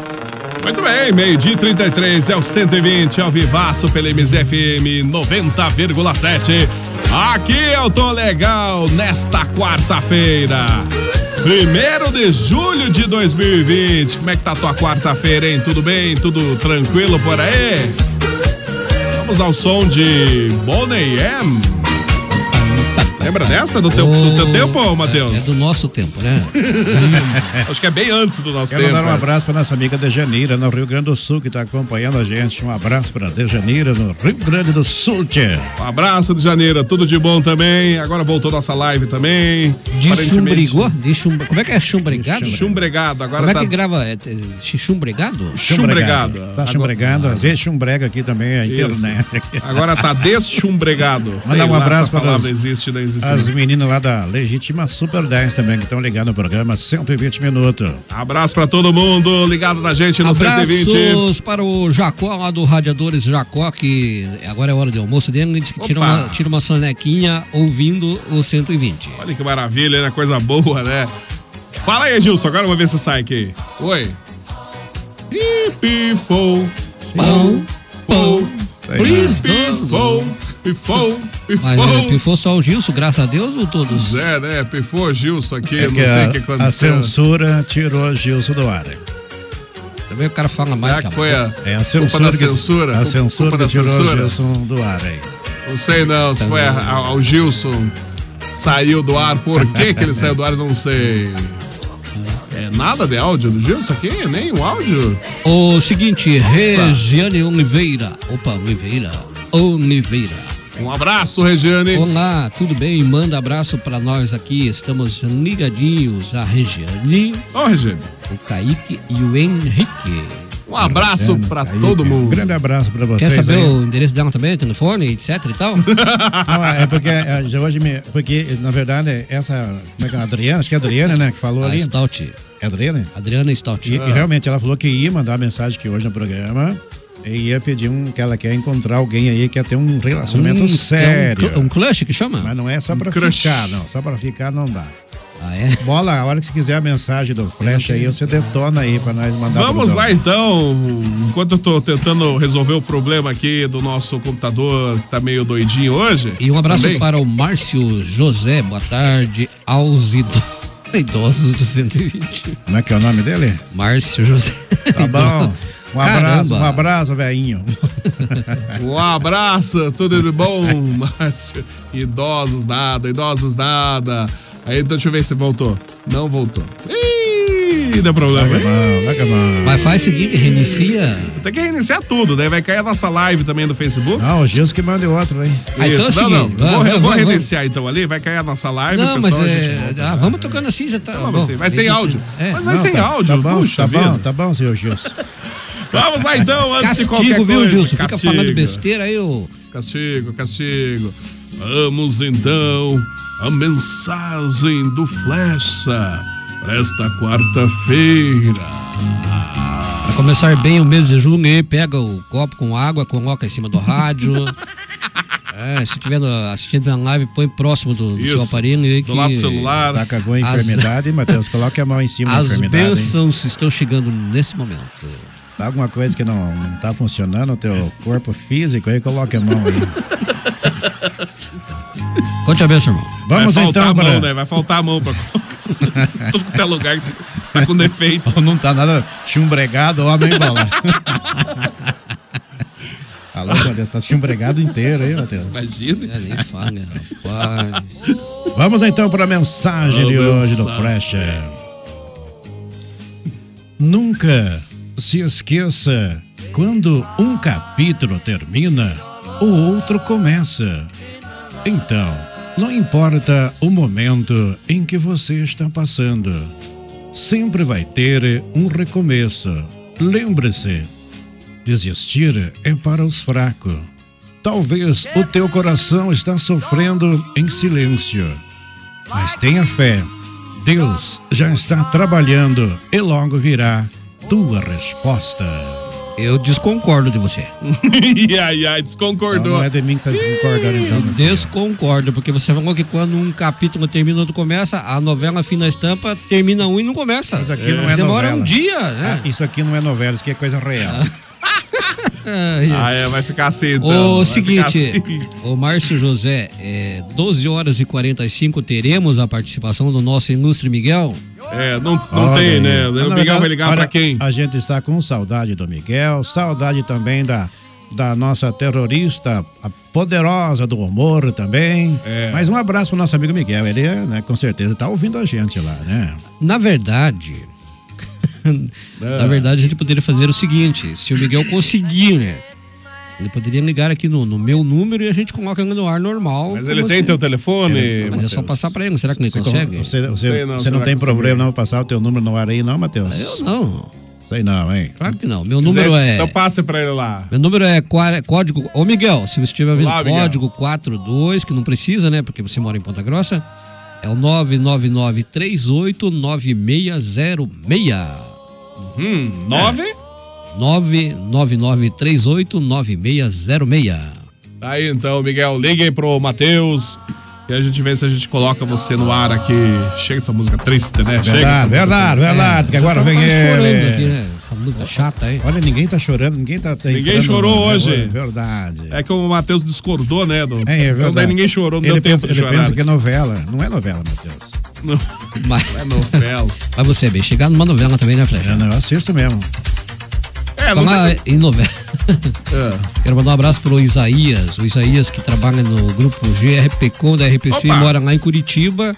Muito bem, meio-dia e 33 é o 120 ao vivaço pela MZFM 90,7. Aqui eu tô legal nesta quarta-feira. Primeiro de julho de 2020. Como é que tá tua quarta-feira, hein? Tudo bem? Tudo tranquilo por aí? Vamos ao som de Bonnie M. Lembra dessa do teu, do teu tempo, Matheus? É do nosso tempo, né? Acho que é bem antes do nosso Quero tempo. mandar um essa. abraço para nossa amiga Dejanira, no Rio Grande do Sul, que está acompanhando a gente. Um abraço para Dejanira, no Rio Grande do Sul, tchê. Um abraço de janeiro, tudo de bom também. Agora voltou nossa live também. De chumbrigou? De chumbre... Como é que é chumbregado? Chumbregado, agora Como é tá- que grava? É, é, chumbregado? Chumbregado. Tá chumbregado, às vezes chumbrega aqui também, a Isso. internet. Agora tá deschumbregado. Mandar um abraço para palavra as, existe não existe. As meninas lá da Legítima Super 10 também, que estão ligados no programa 120 minutos. Abraço pra todo mundo ligado na gente no Abraços 120. para o Jacó lá do Radiadores Jacó, que agora é hora de almoço dele, ele disse que tira uma, tira uma sonequinha ouvindo o 120. Olha que maravilha, né? Coisa boa, né? Fala aí, Gilson, agora vamos ver se sai aqui. Oi. Ih, Pifou. Pão, pão. Please, Pifou, pifou, Mas é, pifou. só o Gilson, graças a Deus, ou todos? É, né? Pifou Gilson aqui, É não que sei a, o que a aconteceu. censura tirou Gilson do ar. Também o cara fala mais Será que foi a, É a culpa censura. da que- censura? A censura Culpa que tirou censura? o Gilson do ar aí. Não sei não, se foi a- a- ao Gilson saiu do ar, por que que ele saiu do ar, não sei. É nada de áudio do Gilson aqui? Nem o áudio? O seguinte, Regiane Oliveira. Opa, Oliveira. Oliveira. Um abraço, Regiane. Olá, tudo bem? Manda abraço pra nós aqui. Estamos ligadinhos a Regiane. Ó, Regiane. O Kaique e o Henrique. Um abraço pra todo Um mundo. grande abraço pra vocês. Quer saber aí. o endereço dela também, telefone, etc e tal? Não, é porque é, já hoje me, porque na verdade essa como é que é a Adriana, acho que é a Adriana, né, que falou A ali. Stout. É a Adriana? Adriana Stout. E, e realmente ela falou que ia mandar mensagem aqui hoje no programa e ia pedir um que ela quer encontrar alguém aí que quer ter um relacionamento Hum, sério. é um cl- um crush que chama? Mas não é só pra Um crush. ficar, não. Só pra ficar não dá. Ah, é? Bola, a hora que você quiser a mensagem do Flash aí, você detona aí pra nós mandar Vamos lá então, enquanto eu tô tentando resolver o problema aqui do nosso computador que tá meio doidinho hoje. E um abraço também. para o Márcio José. Boa tarde aos ido- idosos do 120. Como é que é o nome dele? Márcio José. Tá bom. Um abraço, Caramba. um abraço, velhinho. Um abraço, tudo de bom, Márcio? Idosos nada, idosos nada. Aí, deixa eu ver se voltou. Não voltou. Ih, deu problema. Larga a mão, larga a mão. Mas faz o seguinte, reinicia. Tem que reiniciar tudo, daí vai cair a nossa live também do Facebook. Não, o Gilson que manda outro, hein? Ah, então é o Isso, não, não. seguinte, vou, vai, eu vou vai, vai. reiniciar então ali, vai cair a nossa live, Não, mas pessoal, a é, gente volta. ah, vamos tocando assim, já tá. Não, bom. vai, vai sem áudio. É. Mas vai Não, sem tá- áudio, Tá bom, puxa tá vida. bom, tá bom, senhor Gilson. Vamos lá então, antes de qualquer Castigo, viu, coisa. Gilson? Fica Castigo. falando besteira aí, ô. Castigo, castigo. Vamos então a mensagem do Flecha para esta quarta-feira. Pra começar bem o mês de junho, aí, pega o copo com água, coloca em cima do rádio. É, se estiver assistindo na live, põe próximo do, do seu aparelho aí. do lado do celular. Tá com a As- enfermidade, Matheus, coloque a mão em cima da As enfermidade. hein? bênçãos estão chegando nesse momento. Tá alguma coisa que não, não tá funcionando no teu corpo físico, aí coloque a mão aí. Conte a benção, irmão. Vamos Vai faltar então a para... mão, né? Vai faltar a mão pra tudo que é lugar que tá com defeito. Não tá nada chumbregado, homem bola. Alô, Matheus, tá chumbregado inteiro aí, Matheus. Imagina. É, nem fala, rapaz. Vamos então para a mensagem de A hoje do. Fresh. Nunca se esqueça quando um capítulo termina, o outro começa. Então, não importa o momento em que você está passando, sempre vai ter um recomeço. Lembre-se, desistir é para os fracos. Talvez o teu coração está sofrendo em silêncio. Mas tenha fé. Deus já está trabalhando e logo virá tua resposta. Eu desconcordo de você. ai, ai, desconcordou. Não é de mim que está desconcordando então. Eu desconcordo, porque você falou que quando um capítulo termina, outro começa, a novela fina estampa termina um e não começa. Isso aqui não é Demora novela. um dia, né? Ah, isso aqui não é novela, isso aqui é coisa real. Ah, é, vai ficar assim então. O vai seguinte, assim. o Márcio José, é, 12 horas e 45 teremos a participação do nosso ilustre Miguel. É, não, não Olha tem, né? O Na Miguel verdade, vai ligar pra quem? A gente está com saudade do Miguel, saudade também da, da nossa terrorista, a poderosa do humor também. É. Mas um abraço pro nosso amigo Miguel, ele né, com certeza tá ouvindo a gente lá, né? Na verdade, na verdade a gente poderia fazer o seguinte, se o Miguel conseguir, né? Ele poderia ligar aqui no, no meu número e a gente coloca no ar normal. Mas ele tem assim. teu telefone? Mas é só passar pra ele, será que ele Você, consegue? você, você, sei não, você não tem problema não passar o teu número no ar aí não, Matheus? Eu não. Sei não, hein? Claro que não. Meu Quiser, número é. Então passe pra ele lá. Meu número é código. Ô Miguel, se você estiver ouvindo, Olá, Miguel. código 42, que não precisa, né? Porque você mora em Ponta Grossa. É o 999 389606. Hum, nove? 999 389606. Tá Aí então, Miguel, liguem pro Matheus. E a gente vê se a gente coloca você no ar aqui. Chega essa música triste, né? Chega essa Verdade, verdade, música. verdade, porque agora vem Tava chorando ele. aqui, né? Essa música chata aí. Olha, ninguém tá chorando, ninguém tá. tá Ninguém chorou no- hoje. É verdade. É que o Matheus discordou, né? Do... É, é então verdade. daí ninguém chorou, não ele deu tempo pensa, de ele chorar. pensa que é novela. Não é novela, Matheus. Não, Mas, é novela. mas você é bem chegar numa novela também, né, Flecha? Não, eu assisto mesmo. É, Falar em novela. É. Quero mandar um abraço pro Isaías. O Isaías que trabalha no grupo GRPcom da RPC, Opa! mora lá em Curitiba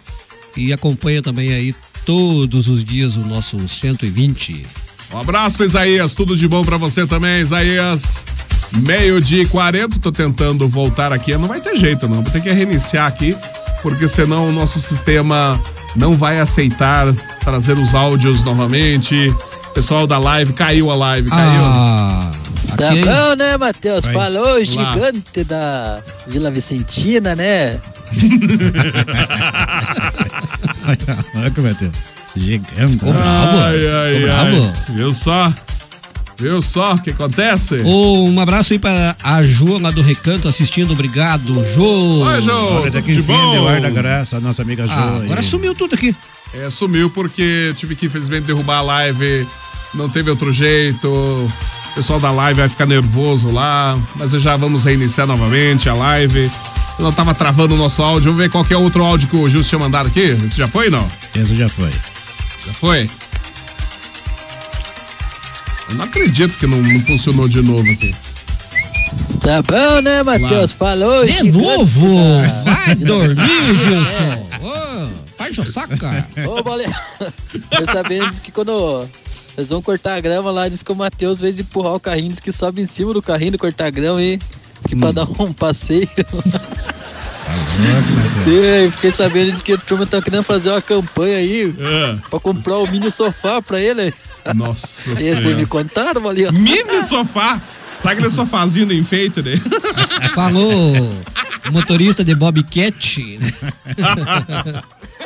e acompanha também aí todos os dias o nosso 120. Um abraço pro Isaías, tudo de bom pra você também, Isaías. Meio dia e 40, tô tentando voltar aqui, não vai ter jeito não, vou ter que reiniciar aqui, porque senão o nosso sistema não vai aceitar trazer os áudios novamente. Pessoal da live, caiu a live, caiu. Ah, Tá aqui, bom, né, Matheus? Vai. Falou, Lá. gigante da Vila Vicentina, né? Olha como é. Gigante. Ô, bravo. Ai, ai, ai. bravo. Viu só? Viu só o que acontece? Ô, um abraço aí para a Joana do Recanto assistindo, obrigado, Jô. Oi, Jô, Olha, tudo daqui de enfim, bom? deu ar da graça, nossa amiga Jo. Ah, agora sumiu tudo aqui. É, sumiu porque tive que, infelizmente, derrubar a live. Não teve outro jeito. O pessoal da live vai ficar nervoso lá. Mas já vamos reiniciar novamente a live. Eu não tava travando o nosso áudio. Vamos ver qual que é o outro áudio que o Gilson tinha mandado aqui. Esse já foi, não? Esse já foi. Já foi? Eu não acredito que não, não funcionou de novo aqui. Tá bom, né, Matheus? Falou. De gigante. novo? Vai dormir, Gilson. Ô, Vai encher o saco, cara. Ô, Bolinha. Tô sabendo que quando eles vão cortar a grama lá, diz que o Matheus, às vezes de empurrar o carrinho, diz que sobe em cima do carrinho de cortar a grama e diz que Hum. pra dar um passeio. Tá É, eu fiquei sabendo diz que a turma tá querendo fazer uma campanha aí É. pra comprar o mini sofá pra ele. Nossa Aí vocês senhora. me contaram, Bolinha? Mini sofá. Tá aquele sofazinho de enfeite, né? Falou o motorista de Bobcat.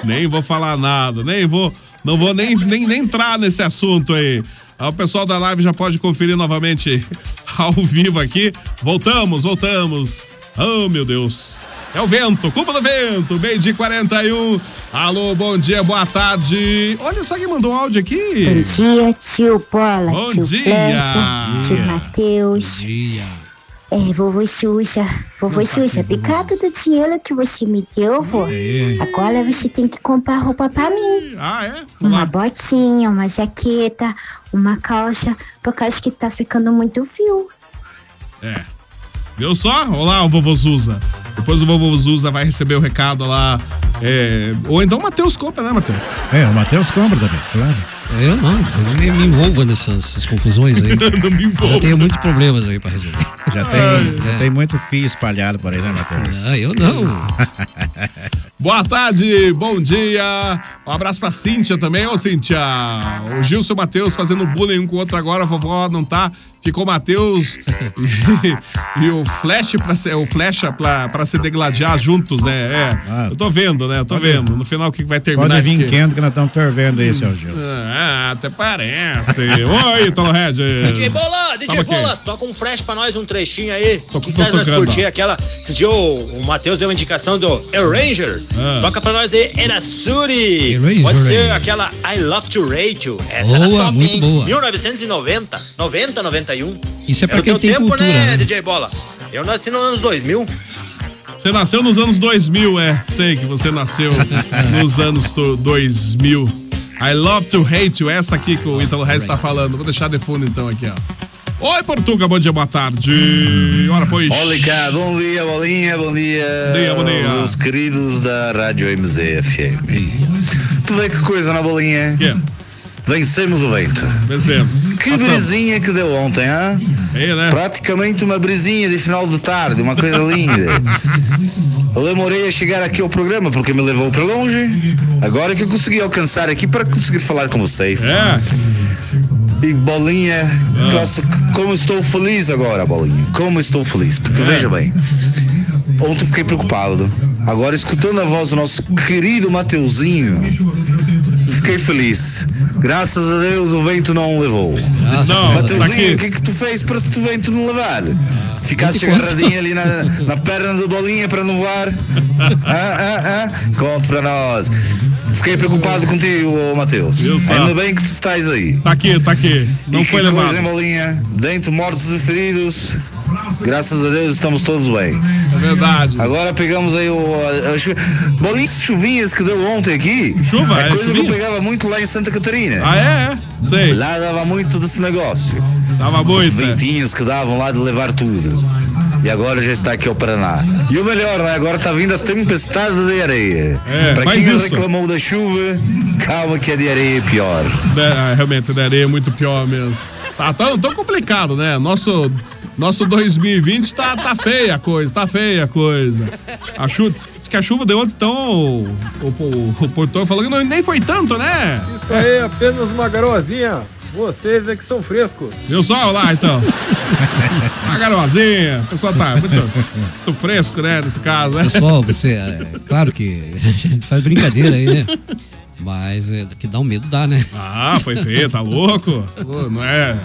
nem vou falar nada, nem vou, não vou nem, nem, nem entrar nesse assunto aí. Ah, O pessoal da live já pode conferir novamente ao vivo aqui. Voltamos, voltamos. Oh, meu Deus. É o vento, culpa do vento, meio de 41. Alô, bom dia, boa tarde. Olha só quem mandou um áudio aqui. Bom dia, tio Bola, Bom tio dia. Tio Dia. Matheus. É, vovô Xuxa, vovô Xuxa, obrigado do dinheiro que você me deu, vô. Agora você tem que comprar roupa pra mim. Ah, é? Uma botinha, uma jaqueta, uma calça, por causa que tá ficando muito frio. É. Viu só? Olá, o vovô Zuza. Depois o vovô Zuza vai receber o recado lá. é, Ou então o Matheus compra, né, Matheus? É, o Matheus compra também, claro. Eu não, eu não me, me envolvo nessas, confusões aí. não me envolvo. Já tenho muitos problemas aí pra resolver. Já tem, já tem muito fio espalhado por aí, né, Matheus? Ah, eu não. Boa tarde, bom dia. Um abraço pra Cíntia também. Ô, Cíntia, o Gilson e o Matheus fazendo bullying um com o outro agora. A vovó não tá. Ficou o Matheus e, e o Flash pra, se- o Flecha pra, pra se degladiar juntos, né? É. Eu tô vendo, né? Eu tô Pode- vendo. No final, o que vai terminar Pode vir quente que nós estamos fervendo aí, seu Gilson. Ah, até parece. Oi, Tolo Regis. DJ Bola, DJ Tamo aqui. Bola, toca um flash pra nós, um trechinho aí. Tô- que tô nós curtir aquela. Esse dia o, o Matheus deu uma indicação do Arranger. Ah. Toca pra nós aí, Era Suri. Arranger, Pode ser aquela I Love to Radio. Essa Boa, top, muito hein? boa. 1990, 90, 91. Isso é pra quem tem tempo, cultura, né, né? DJ Bola? Eu nasci nos anos 2000. Você nasceu nos anos 2000, é. Sei que você nasceu nos anos to- 2000. I love to hate you. Essa aqui que o Ítalo Regis tá falando. Vou deixar de fundo então aqui, ó. Oi, Portuga, bom dia, boa tarde. Ora, pois. Olha cá, bom dia, bolinha, bom dia. Bom dia, bom dia. Meus queridos da Rádio MZFM. Tu vê que coisa na bolinha? Que? Vencemos o vento. Vencemos. Que Passamos. brisinha que deu ontem, hã? É, né? Praticamente uma brisinha de final de tarde, uma coisa linda. Eu demorei a chegar aqui ao programa porque me levou para longe. Agora é que eu consegui alcançar aqui para conseguir falar com vocês. É. E bolinha, nossa, como estou feliz agora, bolinha. Como estou feliz. Porque veja bem, ontem fiquei preocupado. Agora, escutando a voz do nosso querido Mateuzinho, fiquei feliz. Graças a Deus o vento não levou. Não, Mateuzinho, o que é que tu fez para o vento não levar? Ficaste Conte, conte. agarradinho ali na, na perna do bolinha para não voar? Ah, ah, ah. Conte para nós. Fiquei preocupado contigo, ô Mateus. Eu sei. Ainda bem que tu estás aí. Tá aqui, tá aqui. Não e foi que levado. coisa, hein, bolinha? Dentre mortos e feridos, graças a Deus estamos todos bem. É verdade. Agora pegamos aí o. A, a chu... Bolinhas chuvinhas que deu ontem aqui. Chuva, é é, coisa que chuvinha? eu pegava muito lá em Santa Catarina. Ah, é? é? Sei. Lá dava muito desse negócio. Dava muito, Os é. ventinhos que davam lá de levar tudo. E agora já está aqui ao Paraná. E o melhor, né? Agora está vindo a tempestade de areia. É, Para quem isso. reclamou da chuva, calma que a de areia é pior. É, realmente, da areia é muito pior mesmo. Tá tão, tão complicado, né? Nosso, nosso 2020 tá, tá feia a coisa, tá feia a coisa. A chuva, diz que a chuva deu ontem, então o, o, o, o portão falou que não, nem foi tanto, né? Isso aí é apenas uma garoazinha. Vocês é que são frescos. Viu só? Olha lá, então. A garoazinha, o pessoal tá muito, muito fresco, né, nesse caso, né? Pessoal, você, é, claro que a gente faz brincadeira aí, né? Mas é, que dá um medo, dá, né? Ah, foi feio, tá louco? Pô, Não é.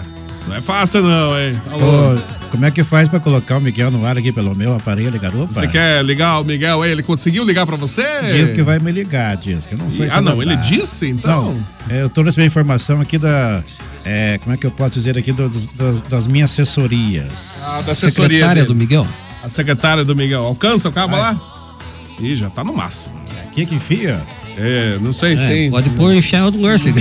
Não é fácil não, hein? Tá como é que faz pra colocar o Miguel no ar aqui pelo meu aparelho, garoto? Você quer ligar o Miguel aí? Ele conseguiu ligar pra você? Diz que vai me ligar, diz que eu não sei se Ah, não, ele disse, então? Não, é, eu tô recebendo informação aqui da. é, como é que eu posso dizer aqui dos- das, das minhas assessorias? Ah, da assessoria Secretária dele. do Miguel? A secretária do Miguel. Alcança o cabo lá? Ih, já tá no máximo. Aqui que enfia? É, não sei, É, tem. pode pôr em Sheldon Nursing.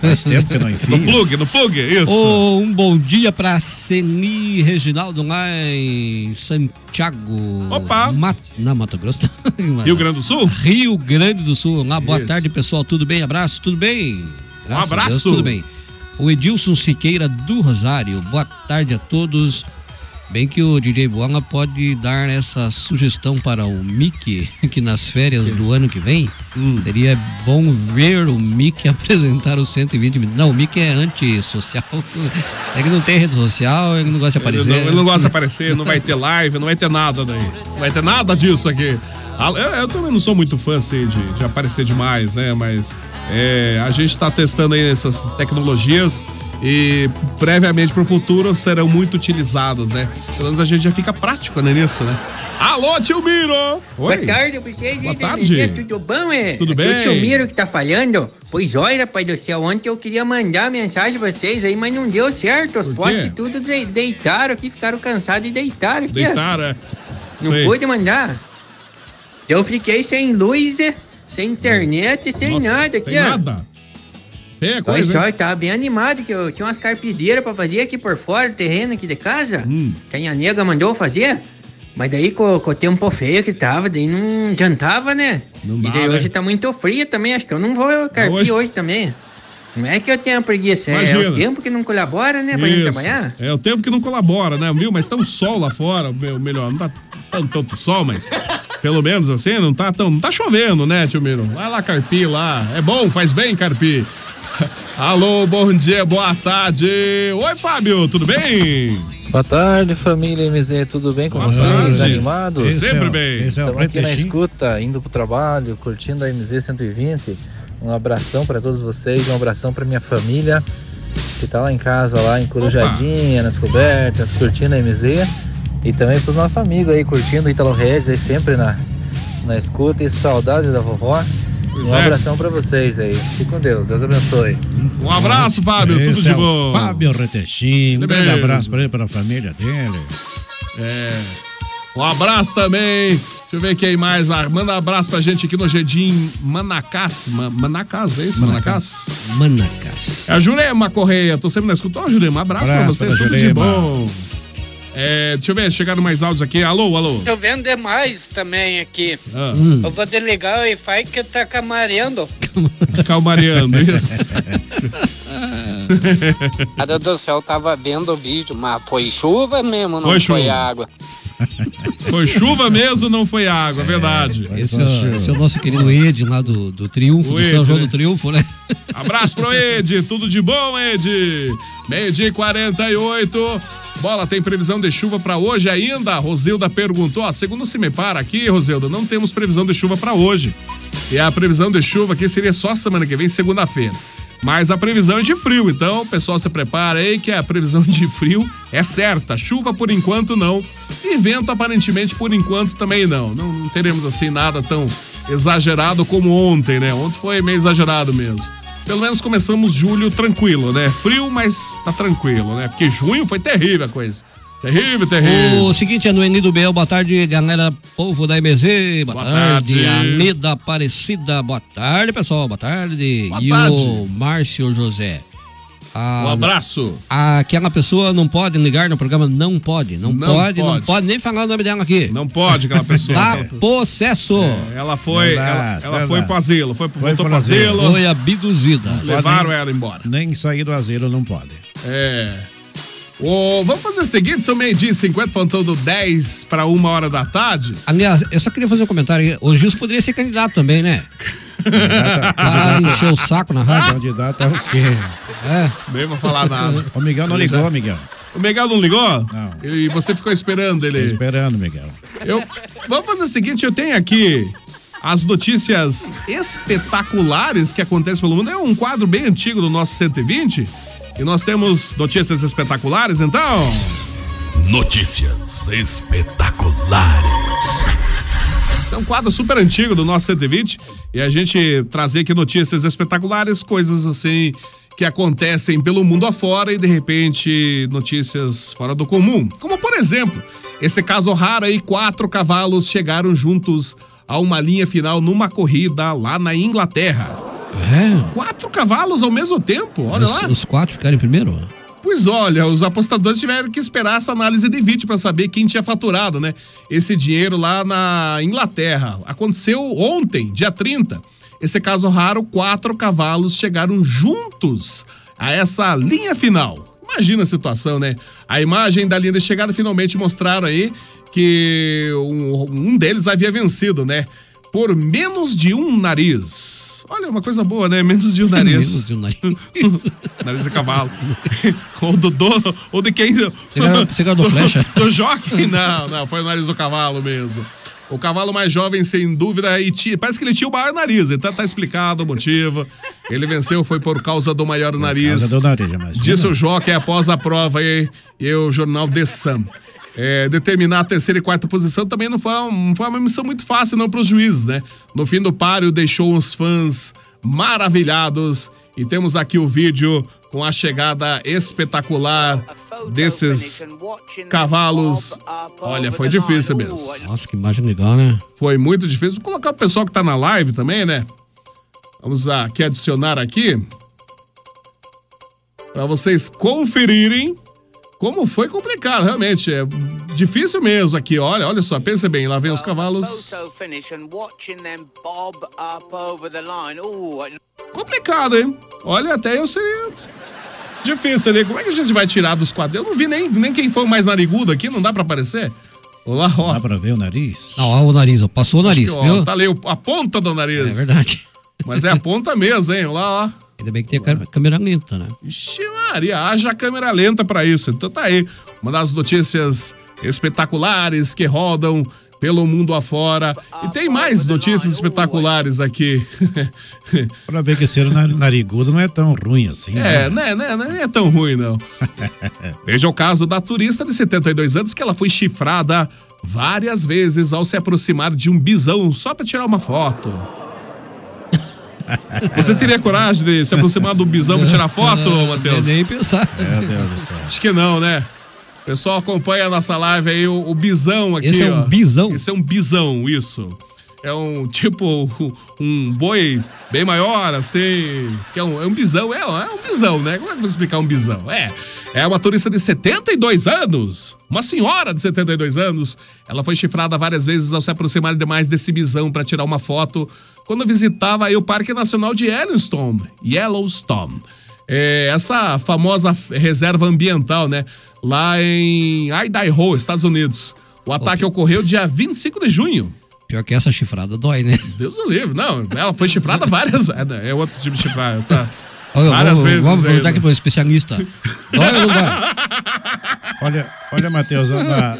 Faz tempo que não enfia. No plug, no plug, isso. Ô, um bom dia pra Ceni Reginaldo lá em Santiago. Opa! Ma na Mato Grosso. Rio Grande do Sul? Rio Grande do Sul. Lá, boa Isso. tarde, pessoal. Tudo bem? Abraço, tudo bem? Graças a abraço. Deus, tudo bem. O Edilson Siqueira do Rosário. Boa tarde a todos. Bem que o DJ Bola pode dar essa sugestão para o Mickey, que nas férias do ano que vem, Hum. seria bom ver o Mickey apresentar os 120 minutos. Não, o Mickey é antissocial. É que não tem rede social, ele não gosta de Ele aparecer. não, ele não gosta de aparecer, não vai ter live, não vai ter nada daí. Não vai ter nada disso aqui. Ah, Eu, eu também não sou muito fã assim, de, de aparecer demais, né? Mas é, a gente tá testando aí essas tecnologias e previamente pro futuro serão muito utilizadas, né? Pelo menos a gente já fica prático né, nisso, né? Alô, tio Miro! Oi. Boa tarde pra vocês Boa tarde. Tudo bom, é? Tudo Aqui bem? É o tio Miro que tá falando. Pois olha, pai do céu, ontem eu queria mandar mensagem pra vocês aí, mas não deu certo. Os postes tudo de- deitaram aqui, ficaram cansados e deitaram aqui. Deitaram, é. Não Sei. pude mandar. Eu fiquei sem luz, sem internet, sem Nossa, nada aqui, sem ó. nada. Feia Olha coisa, só, hein? eu tava bem animado que eu tinha umas carpideiras pra fazer aqui por fora terreno aqui de casa. Hum. Que a minha nega mandou fazer. Mas daí com, com o tempo feio que tava, daí não adiantava, né? Não e dá, daí né? hoje tá muito frio também, acho que eu não vou carpir hoje- hoje... também. Não é que eu tenha preguiça, é Imagina. o tempo que não colabora, né, pra gente Isso. trabalhar. É o tempo que não colabora, né, viu? Mas tá um sol lá fora, meu, melhor, não tá tanto, tanto sol, mas pelo menos assim, não tá tão, não tá chovendo, né, tio Miro? Vai lá carpir lá, é bom, faz bem carpir. Alô, bom dia, boa tarde. Oi, Fábio, tudo bem? Boa tarde, família MZ, tudo bem com Boa vocês? tarde. Animados? Esse Sempre é bem. é Estamos aqui na escuta, indo pro trabalho, curtindo a MZ 120. Um abração para todos vocês, um abração para minha família que tá lá em casa, lá em Corujadinha, nas cobertas, curtindo a MZ. E também pros nossos amigos aí, curtindo o Italo Regis aí sempre na, na escuta. E saudades da vovó. Pois um é. abração para vocês aí. Fique com Deus, Deus abençoe. Um abraço, Fábio, tudo Esse de é bom. Fábio Retechinho. Um Tudo grande abraço pra ele, pra família dele. É. Um abraço também. Deixa eu ver quem mais. Ah, manda um abraço pra gente aqui no Jardim Manacás. Ma- Manacás, é isso? Manacás? Manacás. É a Jurema Correia. Tô sempre na escuta. Ó, Jurema, um abraço, pra Abraço você. pra Tudo de Jurema. bom. É, deixa eu ver, chegaram mais áudios aqui. Alô, alô. Chovendo demais também aqui. Ah. Hum. Eu vou desligar o Wi-Fi que tá camareando. Calmareando, isso. Cara do céu, tava vendo o vídeo, mas foi chuva mesmo, não Foi foi, água. Foi chuva mesmo, não foi água, é verdade. Esse é, esse é o nosso querido Ed lá do, do Triunfo, O do Ed, São João né? do Triunfo, né? Abraço pro Ed, tudo de bom, Ed? Meio-dia e 48. Bola, tem previsão de chuva pra hoje ainda? A Rosilda perguntou. Ó, segundo se me para aqui, Rosilda, não temos previsão de chuva pra hoje. E a previsão de chuva aqui seria só semana que vem, segunda-feira. Mas a previsão é de frio, então o pessoal se prepara aí que a previsão de frio é certa. Chuva por enquanto não. E vento aparentemente por enquanto também não. Não, não teremos assim nada tão exagerado como ontem, né? Ontem foi meio exagerado mesmo. Pelo menos começamos julho tranquilo, né? Frio, mas tá tranquilo, né? Porque junho foi terrível a coisa. Terrível, terrível. O seguinte é no Enido Bel, boa tarde, galera, povo da MZ, boa, Boa tarde, tarde. Aneda Aparecida, boa tarde, pessoal, boa tarde. Boa e tarde. o Márcio José. Ah, Um abraço. Aquela pessoa não pode ligar no programa, não pode, não, Não pode, não pode. pode nem falar o nome dela aqui. Não pode aquela pessoa. Tá possesso. Ela foi, dá, ela, ela foi pro asilo, foi, Foi voltou pro asilo. Foi abduzida. Levaram Pode nem- ela embora. Nem sair do asilo não pode. É. Ô, vamos fazer o seguinte, são meio-dia e 50, faltando 10 para uma hora da tarde. Aliás, eu só queria fazer um comentário. O Gilson poderia ser candidato também, né? Para encher o saco na rádio. Candidato é o quê? É. Nem vou falar nada. O Miguel não ligou, Miguel. O Miguel não ligou? Não. E você ficou esperando ele. Tô esperando, Miguel. Eu, vamos fazer o seguinte, eu tenho aqui as notícias espetaculares que acontecem pelo mundo. É um quadro bem antigo do nosso 120. E nós temos notícias espetaculares, então? Notícias espetaculares. É um quadro super antigo do nosso 120 e a gente trazer aqui notícias espetaculares, coisas assim que acontecem pelo mundo afora e de repente notícias fora do comum. Como por exemplo, esse caso raro aí, quatro cavalos chegaram juntos a uma linha final numa corrida lá na Inglaterra. É? Quatro cavalos ao mesmo tempo, olha os, lá. os quatro ficaram em primeiro? Pois olha, os apostadores tiveram que esperar essa análise de vídeo para saber quem tinha faturado, né? Esse dinheiro lá na Inglaterra. Aconteceu ontem, dia 30. Esse caso raro, quatro cavalos chegaram juntos a essa linha final. Imagina a situação, né? A imagem da linha de chegada finalmente mostraram aí que um, um deles havia vencido, né? Por menos de um nariz. Olha, uma coisa boa, né? Menos de um nariz. Menos de um nariz. nariz de cavalo. ou do, do ou de quem. Você ganhou- do flecha? Do jockey? Não, não, foi o nariz do cavalo mesmo. O cavalo mais jovem, sem dúvida, e tinha, parece que ele tinha o maior nariz, então tá explicado o motivo. Ele venceu, foi por causa do maior nariz. causa do nariz, imagina. Disse o jockey após a prova e, e o jornal The Sun. É, determinar a terceira e quarta posição também não foi, não foi uma missão muito fácil não para os juízes, né? No fim do páreo deixou os fãs maravilhados e temos aqui o vídeo com a chegada espetacular desses cavalos. Olha, foi difícil mesmo. Nossa, que imagem legal, né? Foi muito difícil. Vou colocar o pessoal que tá na live também, né? Vamos aqui adicionar aqui para vocês conferirem como foi complicado, realmente. É difícil mesmo aqui. Olha, olha só, pensa bem, lá vem os cavalos. Complicado, hein? Olha, até eu seria difícil ali. Como é que a gente vai tirar dos quadros? Eu não vi nem, nem quem foi o mais narigudo aqui, não dá pra aparecer? Olá, ó. Dá pra ver o nariz? Não, ó, o nariz, ó. Passou o nariz, que, ó, viu? Tá ali a ponta do nariz. É verdade. Mas é a ponta mesmo, hein? Olha lá, ó. Ainda bem que tem a câ- câmera lenta, né? Ixi, Maria, haja câmera lenta pra isso. Então tá aí, uma das notícias espetaculares que rodam pelo mundo afora. E tem mais notícias espetaculares aqui. Pra ver que ser nar- narigudo não é tão ruim assim. É, né? né, né, não é tão ruim, não. Veja o caso da turista de 72 anos que ela foi chifrada várias vezes ao se aproximar de um bisão só pra tirar uma foto. Você teria coragem de se aproximar do bisão pra tirar foto, Matheus? Nem pensar. Meu Deus do céu. Acho que não, né? Pessoal acompanha a nossa live aí, o, o bisão aqui. Esse é um ó. bisão? Esse é um bisão, isso. É um tipo, um boi bem maior, assim. Que é um, é um bisão, é, é um bisão, né? Como é que eu vou explicar um bisão? É. É uma turista de 72 anos, uma senhora de 72 anos. Ela foi chifrada várias vezes ao se aproximar demais desse bisão para tirar uma foto quando visitava aí o Parque Nacional de Yellowstone. Yellowstone. É, essa famosa reserva ambiental, né? Lá em Idaho, Estados Unidos. O ataque ocorreu dia 25 de junho. Pior que essa chifrada dói, né? Deus o livre. Não, ela foi chifrada várias vezes. É, é outro tipo de chifrada, sabe? Olha, várias vamos, vezes. Vamos perguntar aqui pro especialista. Dói ou não dói? Olha, olha, Matheus, na-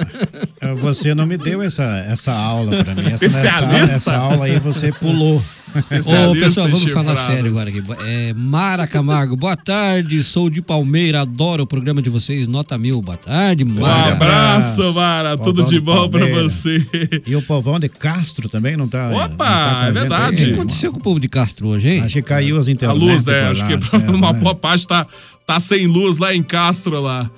você não me deu essa, essa aula pra mim. Essa, essa, Especialista? essa aula aí você pulou. Ô, pessoal, vamos falar sério agora aqui. É, Mara Camargo, boa tarde. Sou de Palmeira, adoro o programa de vocês. Nota mil, boa tarde, Um Mara. abraço, Mara. Tudo Povão de de bom pra Palmeira. você. E o povão de Castro também não tá. Opa, não tá a é verdade. O que aconteceu com o povo de Castro hoje, hein? Acho que caiu as A internet. luz, né? Acho que certo, uma né? boa parte tá, tá sem luz lá em Castro lá.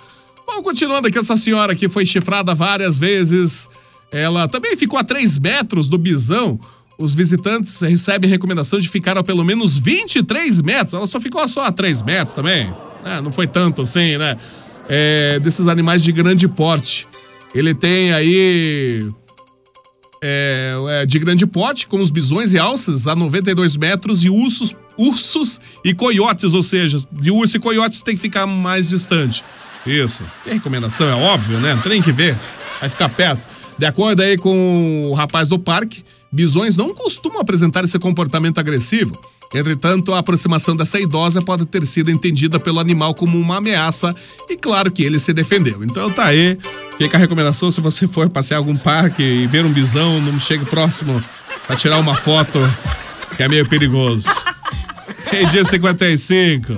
Bom, continuando aqui, essa senhora que foi chifrada várias vezes. Ela também ficou a 3 metros do bisão. Os visitantes recebem recomendação de ficar a pelo menos 23 metros. Ela só ficou só a 3 metros também. É, não foi tanto assim, né? É, desses animais de grande porte. Ele tem aí é, é, de grande porte, como os bisões e alças, a 92 metros, e ursos, ursos e coiotes, ou seja, de urso e coiotes tem que ficar mais distante. Isso. E a recomendação é óbvio, né? Tem que ver. Vai ficar perto. De acordo aí com o rapaz do parque, bisões não costumam apresentar esse comportamento agressivo. Entretanto, a aproximação dessa idosa pode ter sido entendida pelo animal como uma ameaça e claro que ele se defendeu. Então tá aí, fica a recomendação se você for passear algum parque e ver um bisão, não chegue próximo pra tirar uma foto, que é meio perigoso. Meio dia 55.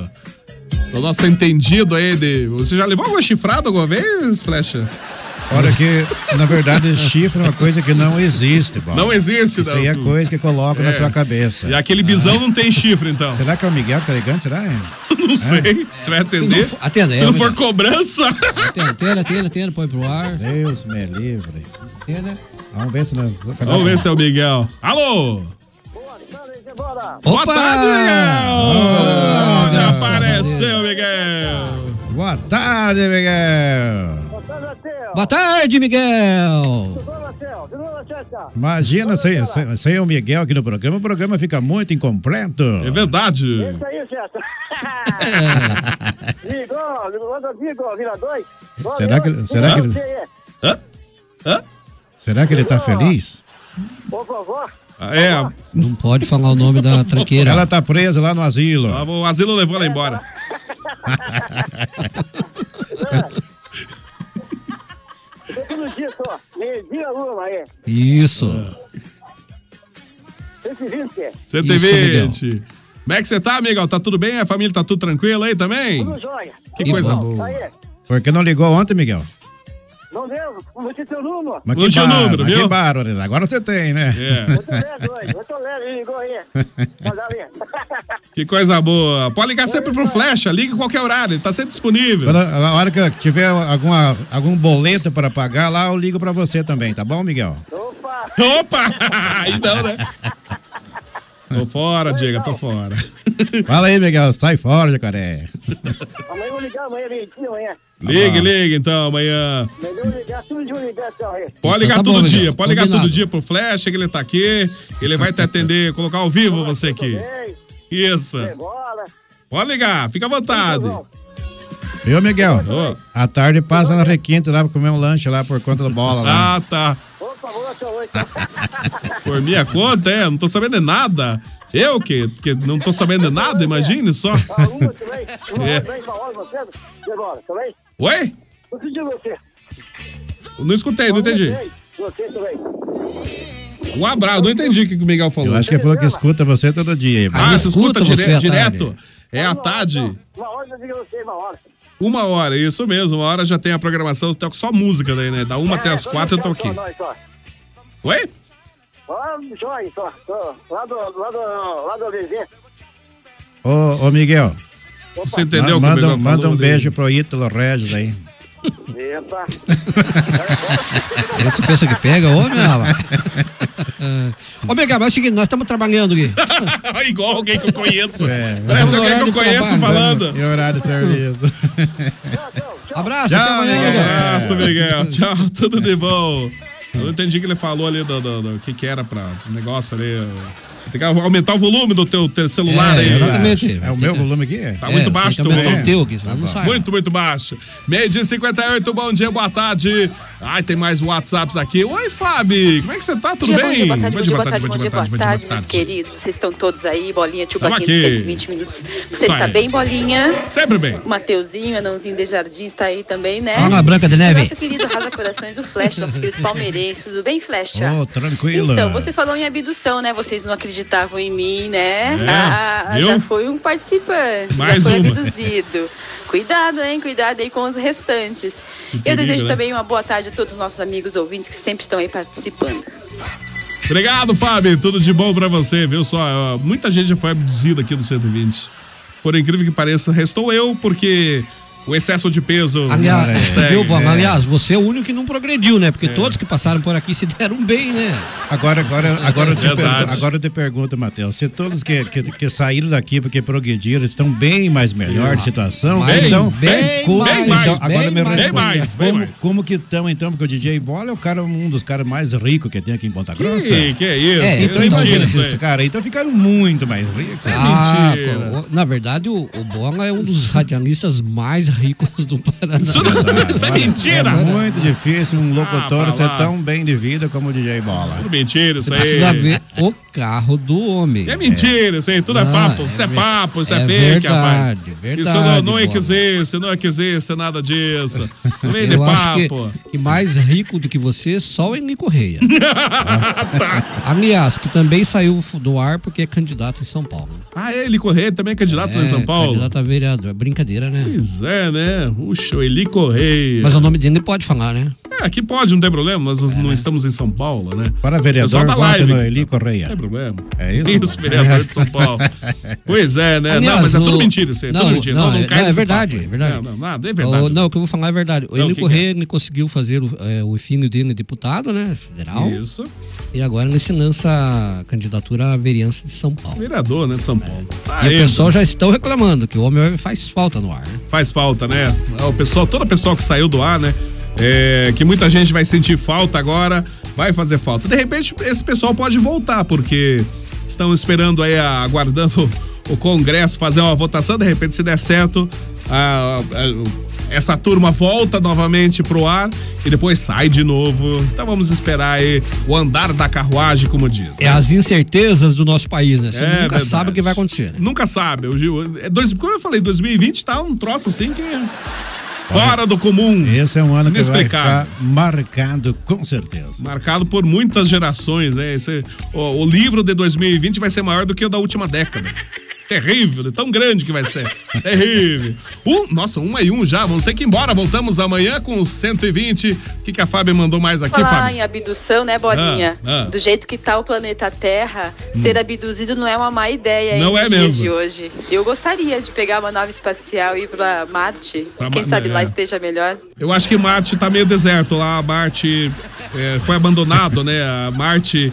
o nosso entendido aí de. Você já levou alguma chifrada alguma vez, Flecha? Olha que, na verdade, chifre é uma coisa que não existe, Bola. Não existe, Isso não. aí é coisa que coloca na É. sua cabeça. E aquele bisão não tem chifre, então. Será que é o Miguel que tá ligando? Será? hein? Não sei. Você vai atender? Se não atenda, Se é, não for Miguel. cobrança. Atenda, atenda, atenda, atenda, põe pro ar. Deus me livre. Atenda. Vamos ver se nós. Vamos ver se é o Miguel. Alô? Boa Opa! tarde, Miguel! Oh, apareceu, Miguel? Boa tarde, Miguel. Boa tarde, Miguel. Imagina sem, sem, sem o Miguel aqui no programa, o programa fica muito incompleto. É verdade. Isso aí, César. Ligou, ligou, vira dois. Será que- será que ele- Hã? Hã? Será que ele tá feliz? Ô, vovó. É, Não pode falar o nome da tranqueira. Ela tá presa lá no asilo. o asilo levou ela embora. só. Meio-dia uma aí. Isso. 120. 120. Como é que você tá, Miguel? Tá tudo bem? A família tá tudo tranquila aí também? Tudo jóia. Que coisa boa. Aí, Por que não ligou ontem, Miguel? Não deu? Você tem o número? Mas Não que tinha o bárbaro, número, viu? Que bárbaro, agora você tem, né? É. Eu tô lendo hoje, eu tô lendo, ligou aí. Que coisa boa. Pode ligar sempre pro Flecha, liga em qualquer horário, ele tá sempre disponível. Quando, a hora que eu tiver alguma, algum boleto para pagar lá, eu ligo para você também, tá bom, Miguel? Opa! Aí não, né? Tô fora, Diego, tô fora. Fala aí, Miguel, sai fora, jacaré. Amanhã eu vou ligar, amanhã, meio-dia, amanhã. Liga, liga então amanhã. Melhor ligar. Pode ligar tá bom, todo Miguel, dia, pode ligar combinado. todo dia pro Flecha, que ele tá aqui. Ele vai te atender, colocar ao vivo você aqui. Isso. Pode ligar, fica à vontade. Viu, Miguel? À tarde passa na requinte lá pra comer um lanche lá por conta do bola lá. Ah, tá. Por minha conta, é, não tô sabendo de nada. Eu que, que não tô sabendo de nada, imagine só. Ah. Uma É. você. Oi? Eu pedi você. Não escutei, não entendi. Você também. Um abraço, não entendi o que o Miguel falou. Eu acho que ele falou que escuta você todo dia. Ah, você escuta, escuta dire- direto? É à tarde. Uma hora eu digo você, uma hora. Uma hora, isso mesmo. Uma hora já tem a programação, toco só música daí, né? Da uma até as quatro eu tô aqui. Nós, só. Oi? Ó, joia, só. Tô Lá do, lá do, lá do vizinho. Ô, ô, Miguel. Você entendeu o manda, Miguel manda um dele? beijo pro Ítalo Regis aí. Epa. Esse pensa que pega, ô, meu rapaz. Ô, Miguel, mas é o seguinte, nós estamos trabalhando aqui. Igual alguém que eu conheço. É. Parece No alguém que horário eu conheço falando. E horário de serviço. Abraço, até Tchau, amanhã, Miguel. Abraço, Miguel. Tchau, tudo de bom. Eu não entendi o que ele falou ali do, do, do que que era pra o negócio ali. Tem que aumentar o volume do teu, teu celular É, aí. exatamente. É o meu volume aqui? Tá É, muito baixo que aumentar volume. o teu aqui, senão não sai. Muito, muito baixo. Meio dia 58, bom dia, boa tarde. Ai, tem mais WhatsApps aqui. Oi, Fábio, como é que você tá? Tudo bem? dia, boa tarde, bom dia, boa tarde, bom bom dia, boa tarde, meus queridos. Vocês estão todos aí, Bolinha, tio Baquinho de aqui. 120 minutos. Você está bem, Bolinha? Sempre bem. O Mateuzinho, anãozinho de jardim, está aí também, né? Ana Branca de o Neve. Nosso querido Raza Corações, o Flecha, nosso querido palmeirense. Tudo bem, Flecha? Ô, tranquilo. Então, você falou em abdução, né? Vocês não acreditavam em mim, né? É, Ah, viu? já foi um participante. Mais já foi uma. abduzido. Cuidado, hein? Cuidado aí com os restantes. Que Eu perigo, desejo né? também uma boa tarde a todos os nossos amigos ouvintes que sempre estão aí participando. Obrigado, Fábio. Tudo de bom pra você, viu só? ó, Muita gente já foi abduzida aqui do 120. Por incrível que pareça, restou eu, porque o excesso de peso. Aliás, é, viu, Bola? É. Aliás, você é o único que não progrediu, né? Porque É. todos que passaram por aqui se deram bem, né? Agora, agora, agora, eu te pergunto, agora eu te pergunto, Matheus, se todos que, que, que saíram daqui porque progrediram estão bem mais melhor de situação, Bem, então, bem como- mais, então, bem agora me responde, bem mais, bem como, mais. como que estão então, porque o DJ Bola é o cara, um dos caras mais ricos que tem aqui em Ponta Grossa. Que, que é isso? É, É, Então, então, imagina mentira isso esses aí. caras então ficaram muito mais ricos. é Ah, mentira. pô, o- na verdade, o, o Bola é um dos radialistas mais ricos do Paraná. Isso, não- isso é mentira. É muito difícil um locutor pra ser tão bem de vida como o DJ Bola. Tudo mentira isso Você aí. precisa ver o carro do homem. É mentira, isso aí, tudo é Não, papo. é Isso é ver- papo, isso é, é fake, rapaz. verdade, verdade, Isso não, não existe, não existe nada disso. Não vem de Eu acho que, papo. que mais rico do que você, só o Henrique Correia. Tá. Aliás, que também saiu do ar porque é candidato em São Paulo. Ah, ele Correia também é candidato é, em São Paulo? Candidato a vereador. É brincadeira, né? Pois é, né? Puxa, o Eli Correia. Mas o nome dele pode falar, né? É, aqui pode, não tem problema, nós não estamos em São Paulo, né? Para vereador, da live no. Eli Correia. Não tem problema. É isso? Isso, vereador de São Paulo. pois é, né? Aliás, não, mas é tudo o- mentira isso aí, é não, tudo mentira. Não, Não, não, é, é verdade, papo. é verdade. Não, não, nada, é verdade. O, não, o que eu vou falar é verdade. O o que é? Correia ele conseguiu fazer o, é, o filho dele deputado, né? Federal. Isso. E agora ele se lança a candidatura à vereança de São Paulo. Vereador, né, de São Paulo. Tá e o aí, pessoal já estão reclamando que o homem faz falta no ar, né? faz falta, né? O pessoal, toda pessoa que saiu do ar, né? É, que muita gente vai sentir falta agora, vai fazer falta. De repente, esse pessoal pode voltar, porque estão esperando aí, aguardando o Congresso fazer uma votação. De repente, se der certo, a- a- essa turma volta novamente pro ar e depois sai de novo. Então vamos esperar aí o andar da carruagem, como diz. É as incertezas do nosso país, né? Você É nunca verdade. sabe o que vai acontecer. Né? Nunca sabe. O Gil, é dois, como eu falei, 2020 tá um troço assim que é fora do comum. Esse é um ano que vai ficar marcado, com certeza. Marcado por muitas gerações, né? Esse, o, o livro de 2020 vai ser maior do que o da última década. Terrível, tão grande que vai ser. Terrível. Um, nossa, um e um já. Vamos ter que ir embora. Voltamos amanhã com os 120. O que, que a Fábio mandou mais aqui, Falar Fábio? em abdução, né, Bolinha? Ah, ah. Do jeito que tá o planeta Terra, ser abduzido não é uma má ideia Não é no dia mesmo. de hoje. Eu gostaria de pegar uma nave espacial e ir pra Marte. Pra Quem Ma- sabe lá é. esteja melhor. Eu acho que Marte tá meio deserto lá. Marte é, foi abandonado, né? A Marte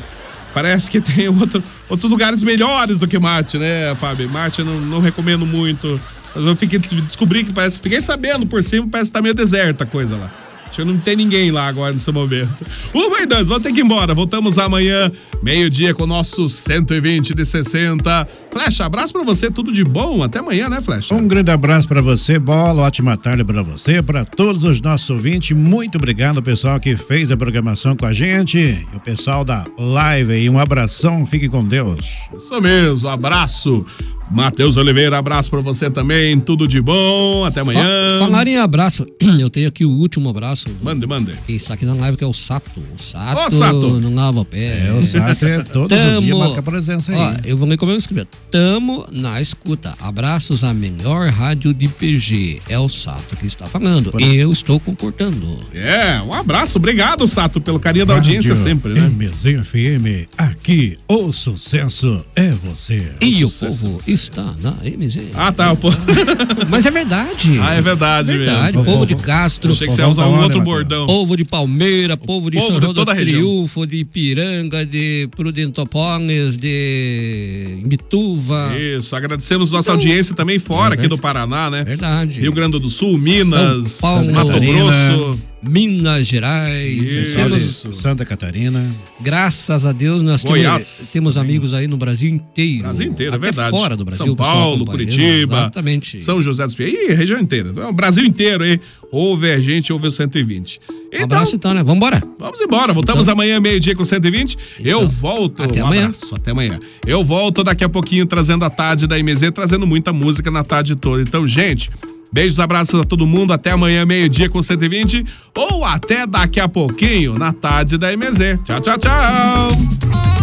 parece que tem outro, outros lugares melhores do que Marte, né, Fábio? Marte eu não, não recomendo muito. Mas eu fiquei, descobri que parece, fiquei sabendo por cima, parece que tá meio deserta a coisa lá. Acho que não tem ninguém lá agora nesse momento. Uma e dois, vamos ter que ir embora. Voltamos amanhã, meio-dia, com o nosso 120 de 60. Flecha, abraço pra você, tudo de bom. Até amanhã, né, Flecha? Um grande abraço para você, Bola. Ótima tarde para você, para todos os nossos ouvintes. Muito obrigado, pessoal que fez a programação com a gente. E o pessoal da live aí. Um abração, fique com Deus. Isso mesmo, abraço. Matheus Oliveira, abraço pra você também. Tudo de bom. Até amanhã. Fa- Falar em abraço, eu tenho aqui o último abraço. Mande, mande. Que está aqui na live, que é o Sato. O Sato, Ô, Sato. não lava o pé. É, o Sato é todos os dias marca presença aí. Ó, eu vou ler como eu escrevi. Tamo na escuta. Abraços à melhor rádio de PG. É o Sato que está falando. E eu estou concordando. É, um abraço. Obrigado, Sato, pelo carinho da audiência Rádio sempre, né? MZFM, aqui o sucesso é você. E o povo está na MZ. Ah, tá. Pô. Mas é verdade. Ah, é verdade, Verdade. mesmo. Povo de Castro. Eu achei que você ia usar um outro bordão. Povo de Palmeira, povo de povo São de João do. Triunfo, de Ipiranga, de Prudentópolis, de Imbituva. Isso, agradecemos nossa audiência também fora aqui do Paraná, né? Verdade. Rio Grande do Sul, Minas, São Paulo, Mato. Grosso. Minas Gerais. Temos, Santa Catarina. graças a Deus, nós Goiás temos, temos amigos aí no Brasil inteiro. Brasil inteiro, é verdade. fora do Brasil. São Paulo. Curitiba, Exatamente. São José dos Pinheiros. Ih, região inteira. Então, O Brasil inteiro aí. Ouve a gente, ouve o 120. Então, Um abraço então, né? Vambora. Vamos embora, voltamos amanhã, meio-dia com 120. eu volto. até um amanhã. abraço, até amanhã. Eu volto daqui a pouquinho trazendo a tarde da MZ, trazendo muita música na tarde toda. Então, gente, beijos, abraços a todo mundo. Até amanhã, meio-dia com 120. Ou até daqui a pouquinho na tarde da MZ. Tchau, tchau, tchau.